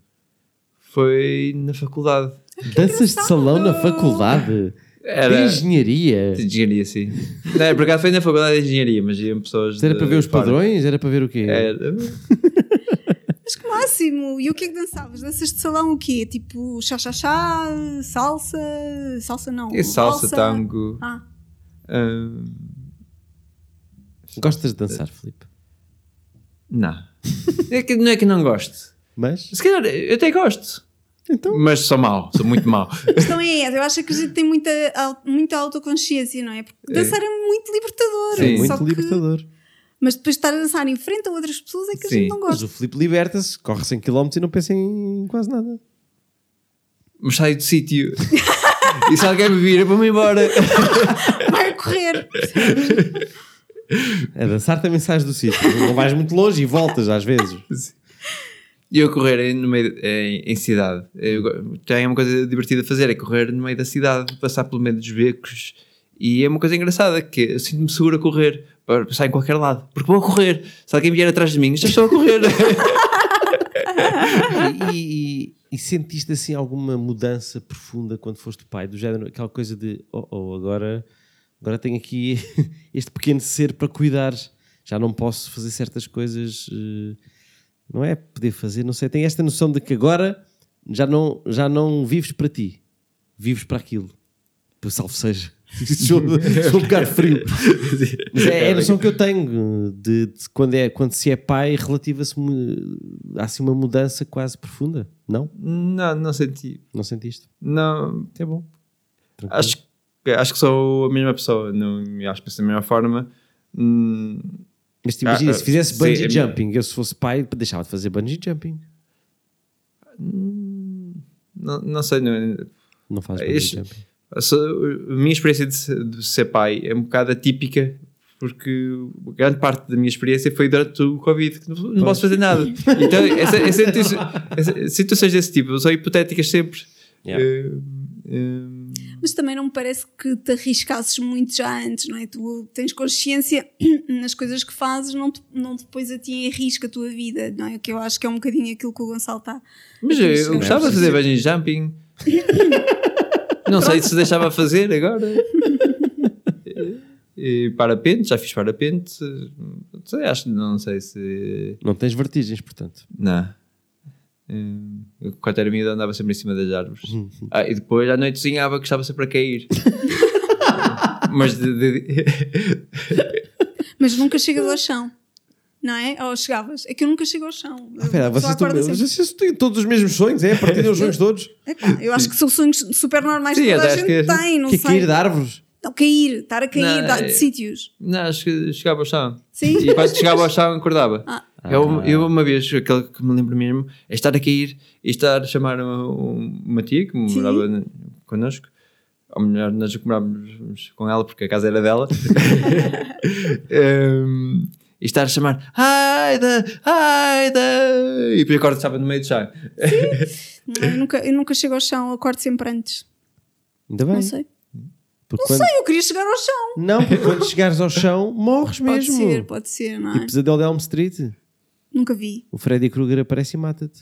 B: Foi na faculdade.
A: Danças de salão na faculdade.
B: Era
A: De engenharia.
B: de engenharia, sim. Não, é, por acaso foi na faculdade de engenharia, mas iam pessoas.
A: Era
B: de
A: para ver os padrões? Era para ver o quê?
B: Era. [LAUGHS]
D: Mas que máximo! E o que é que dançavas? Danças de salão o quê? Tipo chá-chá-chá, salsa, salsa não.
B: E salsa, tango.
D: Ah,
B: hum,
A: Gostas de dançar, Filipe?
B: Não. É que, não é que não gosto.
A: Mas.
B: Se calhar eu até gosto.
A: Então.
B: Mas sou mau, sou muito mau. [LAUGHS]
D: a questão é essa. Eu acho que a gente tem muita, muita autoconsciência, não é? Porque dançar é, muito libertador.
B: Sim.
A: Muito
D: que-
A: libertador.
D: Mas depois estar a dançar em frente a outras pessoas é que a
B: Sim.
D: gente não
A: Mas
D: gosta.
A: o Filipe liberta-se, corre 100 km e não pensa em quase nada.
B: Mas saio do sítio. [LAUGHS] E se alguém me vir, eu vou-me embora. [LAUGHS]
D: Vai a correr.
A: A [LAUGHS] dançar também sais do sítio. Não vais muito longe e voltas às vezes.
B: E eu correr no meio, em, em cidade. Eu, tem uma coisa divertida a fazer, é correr no meio da cidade, passar pelo meio dos becos. E é uma coisa engraçada, que eu sinto-me seguro a correr, para passar em qualquer lado. Porque vou a correr. Se alguém vier atrás de mim, já estou a correr. [LAUGHS]
A: E, e- e sentiste assim alguma mudança profunda quando foste pai? Do género, aquela coisa de oh, oh, agora, agora tenho aqui [LAUGHS] este pequeno ser para cuidar. Já não posso fazer certas coisas. eh, Não é poder fazer, não sei. Tem esta noção de que agora já não, já não vives para ti, vives para aquilo. Salvo seja. [LAUGHS] Sou, [LAUGHS] sou um bocado frio. Mas é, é a noção que eu tenho de, de quando, é, quando se é pai, relativa-se há assim uma mudança quase profunda. Não?
B: não, não senti.
A: Não sentiste?
B: Não,
A: É bom. Tranquilo.
B: acho acho que sou a mesma pessoa, não, acho que penso da mesma forma. Hum,
A: Mas te imagina,
B: Ah,
A: se fizesse bungee
B: é-
A: jumping, eu se fosse pai, deixava de fazer bungee jumping.
B: não, não sei, não,
A: Não faz
B: É
A: bungee
B: este-
A: jumping.
B: a a minha experiência de, de ser pai é um bocado atípica porque grande parte da minha experiência foi durante o Covid, que não, não posso fazer nada. Então, essa, essa, essa- situações desse tipo são hipotéticas sempre.
A: Yeah.
B: Eh,
D: Mas também não me parece que te arriscasses muito já antes, não é? Tu tens consciência [CLEARS THROAT] nas coisas que fazes, não, te, não depois a ti arrisca a tua vida, não é? Que eu acho que é um bocadinho aquilo que o Gonçalo está.
B: mas eu, eu gostava de fazer bungee jumping. [LAUGHS] não sei se deixava fazer agora. E parapente, já fiz parapente. Não sei, acho que não sei se.
A: Não tens vertigens, portanto.
B: Não. Eu, quando era miúdo, andava sempre em cima das árvores.
A: Uhum.
B: Ah, e depois, à noite, sonhava que estava sempre a cair. [LAUGHS] Mas de- de- [LAUGHS]
D: Mas nunca chegas ao chão, não é? Ou chegavas? É que eu nunca chego ao chão.
A: Ah, vocês,
D: sempre-
A: vocês têm todos os mesmos sonhos, é? Partilham os sonhos todos?
D: Epá, eu acho que são sonhos super normais
B: Sim,
D: que toda a gente
B: que-
D: tem, não
A: que é
D: sei.
A: cair de árvores?
D: Não, cair, estar a cair
B: Não,
D: de, de
B: é-
D: sítios.
B: não, acho que chegava ao chão.
D: Sim.
B: E quando chegava ao chão, acordava.
D: Ah.
B: Eu, eu, uma vez, aquele que me lembro mesmo, é estar a cair e estar a chamar uma, uma tia que morava connosco. Ou melhor, nós morávamos com ela porque a casa era dela. Hum, [LAUGHS] e estar a chamar Aida, Aida! E depois acordo estava no meio do chão.
D: Não, eu, nunca, eu nunca chego ao chão, acordo sempre antes.
A: Ainda bem.
D: Não sei.
A: Porque
D: Não
A: quando-
D: sei, eu queria chegar ao chão.
A: Não, porque quando chegares ao chão, morres
D: Pode
A: mesmo.
D: ser, pode ser, não é?
A: Tipo pesadelo de Elm Street.
D: Nunca vi.
A: O Freddy Krueger aparece e mata-te.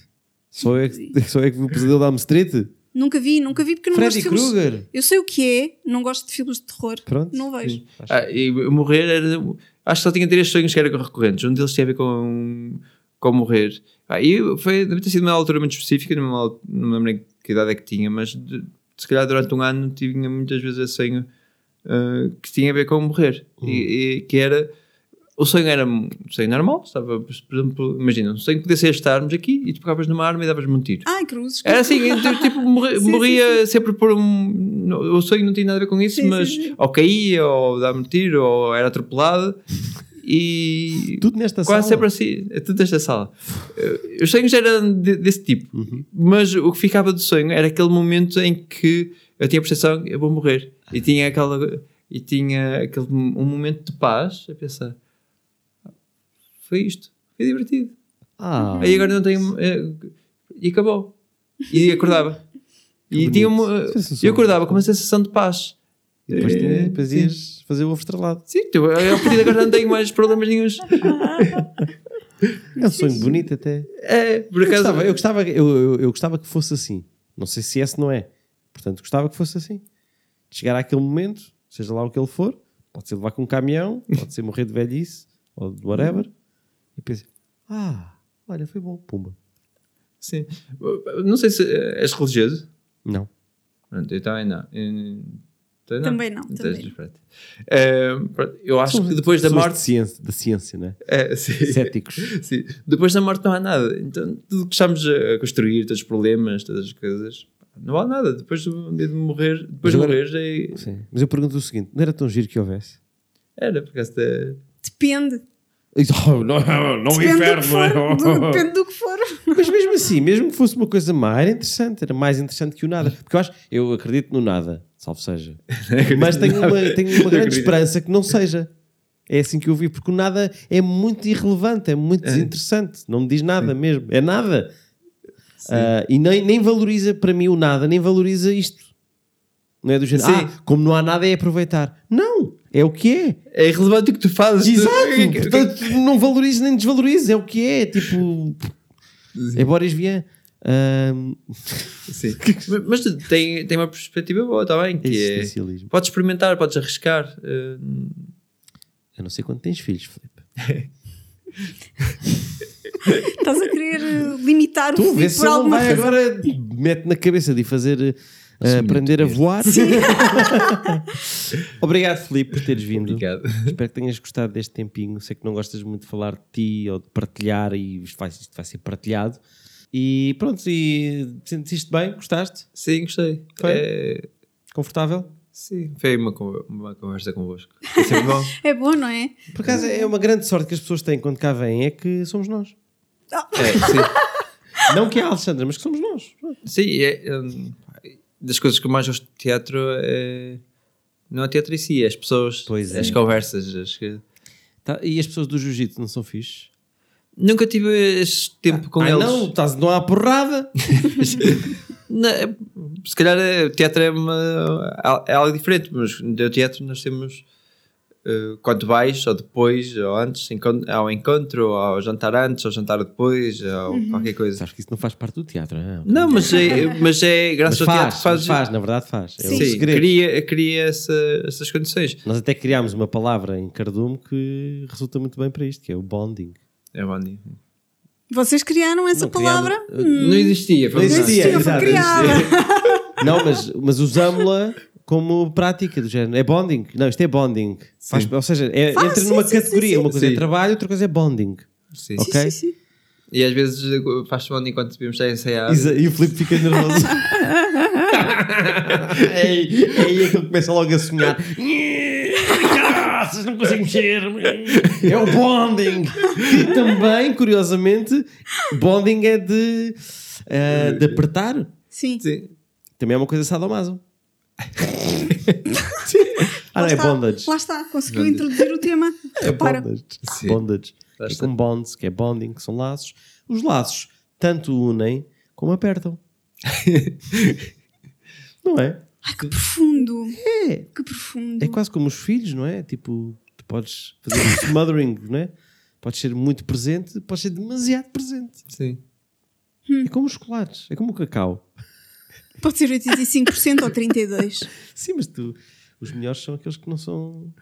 A: Só é, que, [LAUGHS] só é que o pesadelo de Elm Street?
D: Nunca vi, nunca vi porque não
A: Freddy
D: gosto de filmes.
A: Krueger.
D: Eu sei o que é, não gosto de filmes de terror.
A: Pronto.
D: Não vejo.
B: Ah, e morrer era. Acho que só tinha três sonhos que eram recorrentes. Um deles tinha a ver com, com morrer. Ah, e foi, deve ter sido uma altura muito específica, não me al- não me lembro em que idade é que tinha, mas de- se calhar durante um ano tinha muitas vezes esse sonho ah, que tinha a ver com morrer. E, e que era. O sonho era um sonho normal, estava, por exemplo, imagina, um sonho podia ser estarmos aqui e tu pegavas numa arma e davas-me um tiro.
D: Ai, cruzes.
B: Era assim, eu, tipo, [LAUGHS] morri-
D: Sim,
B: morria sempre por um. O sonho não tinha nada a ver com isso,
D: Sim,
B: mas
D: sim, sim.
B: ou caía, ou dava-me tiro, ou era atropelado. E. [LAUGHS]
A: Tudo nesta
B: Quase
A: sala.
B: sempre assim, é tudo desta sala. Eh, Os sonhos eram de- desse tipo,
A: Uhum.
B: mas o que ficava do sonho era aquele momento em que eu tinha a percepção eu vou morrer e tinha aquela e tinha aquele um momento de paz a pensar foi isto, foi divertido.
A: Ah,
B: Aí agora não tenho. eh, e acabou. E acordava. E tinha uma, eu acordava com uma sensação de paz.
A: e depois,
B: Eh,
A: depois ias fazer o ovo estrelado.
B: Sim, tu, eu, a partir de agora não tenho mais problemas nenhums.
A: É um sonho bonito até.
B: É, por
A: Eu
B: acaso.
A: gostava, eu, gostava, eu, eu, eu gostava que fosse assim. Não sei se esse não é. Portanto, gostava que fosse assim. Chegar àquele momento, seja lá o que ele for, pode ser levar com um caminhão, pode ser morrer de velhice, ou de whatever, e pensei, ah, olha, foi bom, pumba.
B: Sim. Não sei se eh, és religioso.
A: Não.
B: Pronto, eu também não. Eu, tu
D: Também não,
B: Então,
D: também.
B: Eh, eu acho que depois da morte.
A: De ciência, da ciência, né?
B: É, sim.
A: Céticos. [LAUGHS]
B: Sim. Depois da morte não há nada. Então, tudo que estamos a construir, todos os problemas, todas as coisas, não há nada. Depois do dia de morrer, depois de morrer, já é-
A: Sim. Mas eu pergunto o seguinte: não era tão giro que houvesse?
B: era, por causa da.
D: Depende.
A: Oh, não, não,
D: do
A: inferno,
D: for. do-
A: é?
D: Depende do que for.
A: Mas mesmo assim, mesmo que fosse uma coisa má, era interessante, era mais interessante que o nada. Porque eu acho, eu acredito no nada, salvo seja. [LAUGHS] Mas tenho uma, tenho uma grande
B: Acredito.
A: esperança que não seja. É assim que eu vi, porque o nada é muito irrelevante, é muito desinteressante, não me diz nada mesmo, é nada. Ah, e nem, nem valoriza para mim o nada, nem valoriza isto. Não é do género,
B: Sim.
A: ah, como não há nada é aproveitar. Não, é o que é.
B: É irrelevante o que tu fazes.
A: Exato, [LAUGHS] portanto não valoriza nem desvaloriza, é o que é. Tipo, é Boris Vian. Ahm,
B: Sim. [LAUGHS] Mas- tu tem, tem uma perspectiva boa também, que é. Podes experimentar, podes arriscar. eh,
A: Eu não sei quando tens filhos, Filipe. [LAUGHS]
D: Estás a querer eh, limitar o
A: Tu
D: Filipe
A: se
D: por alguma
A: vai
D: razão.
A: agora mete na cabeça de fazer aprender a voar. [LAUGHS] [LAUGHS] Obrigado, Filipe, por teres vindo.
B: Obrigado.
A: Espero que tenhas gostado deste tempinho. Sei que não gostas muito de falar de ti ou de partilhar e isto vai, isto vai ser partilhado. E pronto, e sentiste bem? Gostaste?
B: Sim, gostei.
A: Foi?
B: É,
A: Confortável?
B: Sim, foi uma, uma conversa convosco. [LAUGHS] É sempre bom.
D: É bom, não é?
A: Por acaso é uma grande sorte que as pessoas têm quando cá vêm é que somos nós.
B: É, sim.
A: Não que é a Alexandra, mas que somos nós.
B: Sim, é, hum, das coisas que eu mais gosto de teatro é. Não é teatro em si, é as pessoas,
A: Pois é.
B: as conversas. as que-
A: Tá, E as pessoas do jiu-jitsu não são fixe?
B: Nunca tive este tempo com
A: Ai,
B: eles.
A: não, estás, não há porrada. [LAUGHS]
B: Não, é- se calhar é- o teatro é, uma, é algo diferente, mas no teatro nós temos eh, quando vais, ou depois, ou antes, ao encontro, ou ao jantar antes, ou jantar depois, ou qualquer coisa.
A: Sabes que isso não faz parte do teatro, não é?
B: Não, mas é, mas é
A: Mas
B: graças ao
A: faz,
B: teatro
A: faz, faz, na verdade faz. É
B: Sim,
A: segredo.
B: cria, cria essa- essas condições.
A: Nós até criámos uma palavra em cardume que resulta muito bem para isto, que é o bonding.
B: É bom dia.
D: Vocês criaram essa
A: Não,
D: palavra?
B: Não existia.
A: Não existia,
D: existia, foi
A: exato,
D: criada.
A: Não, mas, mas usámos-la como prática do género. É bonding. Não, isto é bonding. Faz- ou seja, é,
D: Faz,
A: entra
D: sim,
A: numa
D: sim,
A: categoria.
D: sim,
A: Uma coisa
B: sim.
A: é trabalho, outra coisa é bonding.
B: Sim.
A: Ok?
D: Sim, sim, sim.
B: E às vezes faz-se bom enquanto devemos estar a ensaiar.
A: E o Filipe fica nervoso. [LAUGHS] é, aí- é aí que ele começa logo a sonhar. Caraças, não consigo mexer. É o bonding. Que também, curiosamente, bonding é de, eh, de apertar.
D: Sim.
B: Sim.
A: Também é uma coisa sadomaso. [LAUGHS] ah, não,
D: Lá
A: é
D: está,
A: bondage.
D: Lá está, conseguiu introduzir o tema.
A: É
D: Repara.
A: bondage.
B: Sim.
A: Bondage. É com bonds, que é bonding, que são laços. Os laços tanto unem como apertam. [LAUGHS] não é?
D: Ai, que profundo.
A: É.
D: Que profundo.
A: É quase como os filhos, não é? Tipo, tu podes fazer um [LAUGHS] smothering, não é? Podes ser muito presente, podes ser demasiado presente.
B: Sim.
A: É como os chocolates, é como o cacau.
D: Pode ser 85% ou 32%.
A: Sim, mas tu, os melhores são aqueles que não são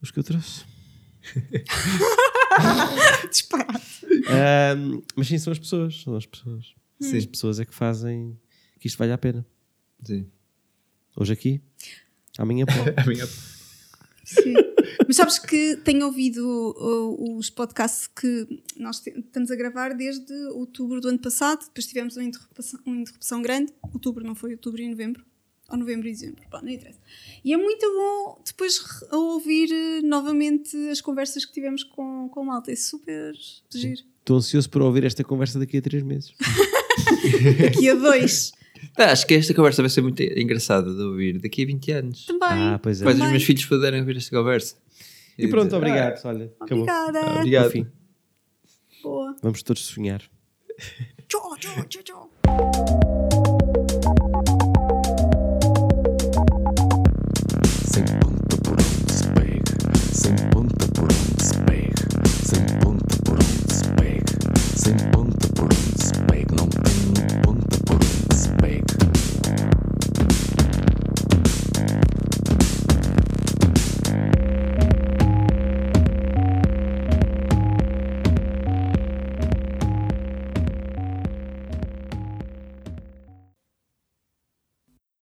A: os que eu trouxe. [LAUGHS]
D: Disparate.
A: Ahm, mas sim, são as pessoas. São as pessoas.
B: Sim.
A: As pessoas é que fazem que isto valha a pena.
B: Sim.
A: Hoje aqui, amanhã pode. [LAUGHS]
B: A minha-
D: Sim. Mas sabes que tenho ouvido uh, os podcasts que nós estamos a gravar desde outubro do ano passado. Depois tivemos uma interrupção, uma interrupção grande. Outubro, não foi outubro e novembro. Ou novembro e dezembro. Não interessa. E é muito bom depois ouvir eh, novamente as conversas que tivemos com, com o malta. É super giro.
A: Estou ansioso para ouvir esta conversa daqui a três meses. [LAUGHS]
D: Daqui a dois.
B: Ah, acho que esta conversa vai ser muito engraçada de ouvir daqui a 20 anos.
D: Também.
A: Ah, pois é.
B: Depois os meus filhos puderem ouvir esta conversa.
A: E pronto,
B: dizer,
A: obrigado. Olha, acabou.
D: Obrigada.
B: Obrigado.
A: Enfim,
D: Boa.
A: vamos todos sonhar.
D: Tchau, tchau, tchau, tchau.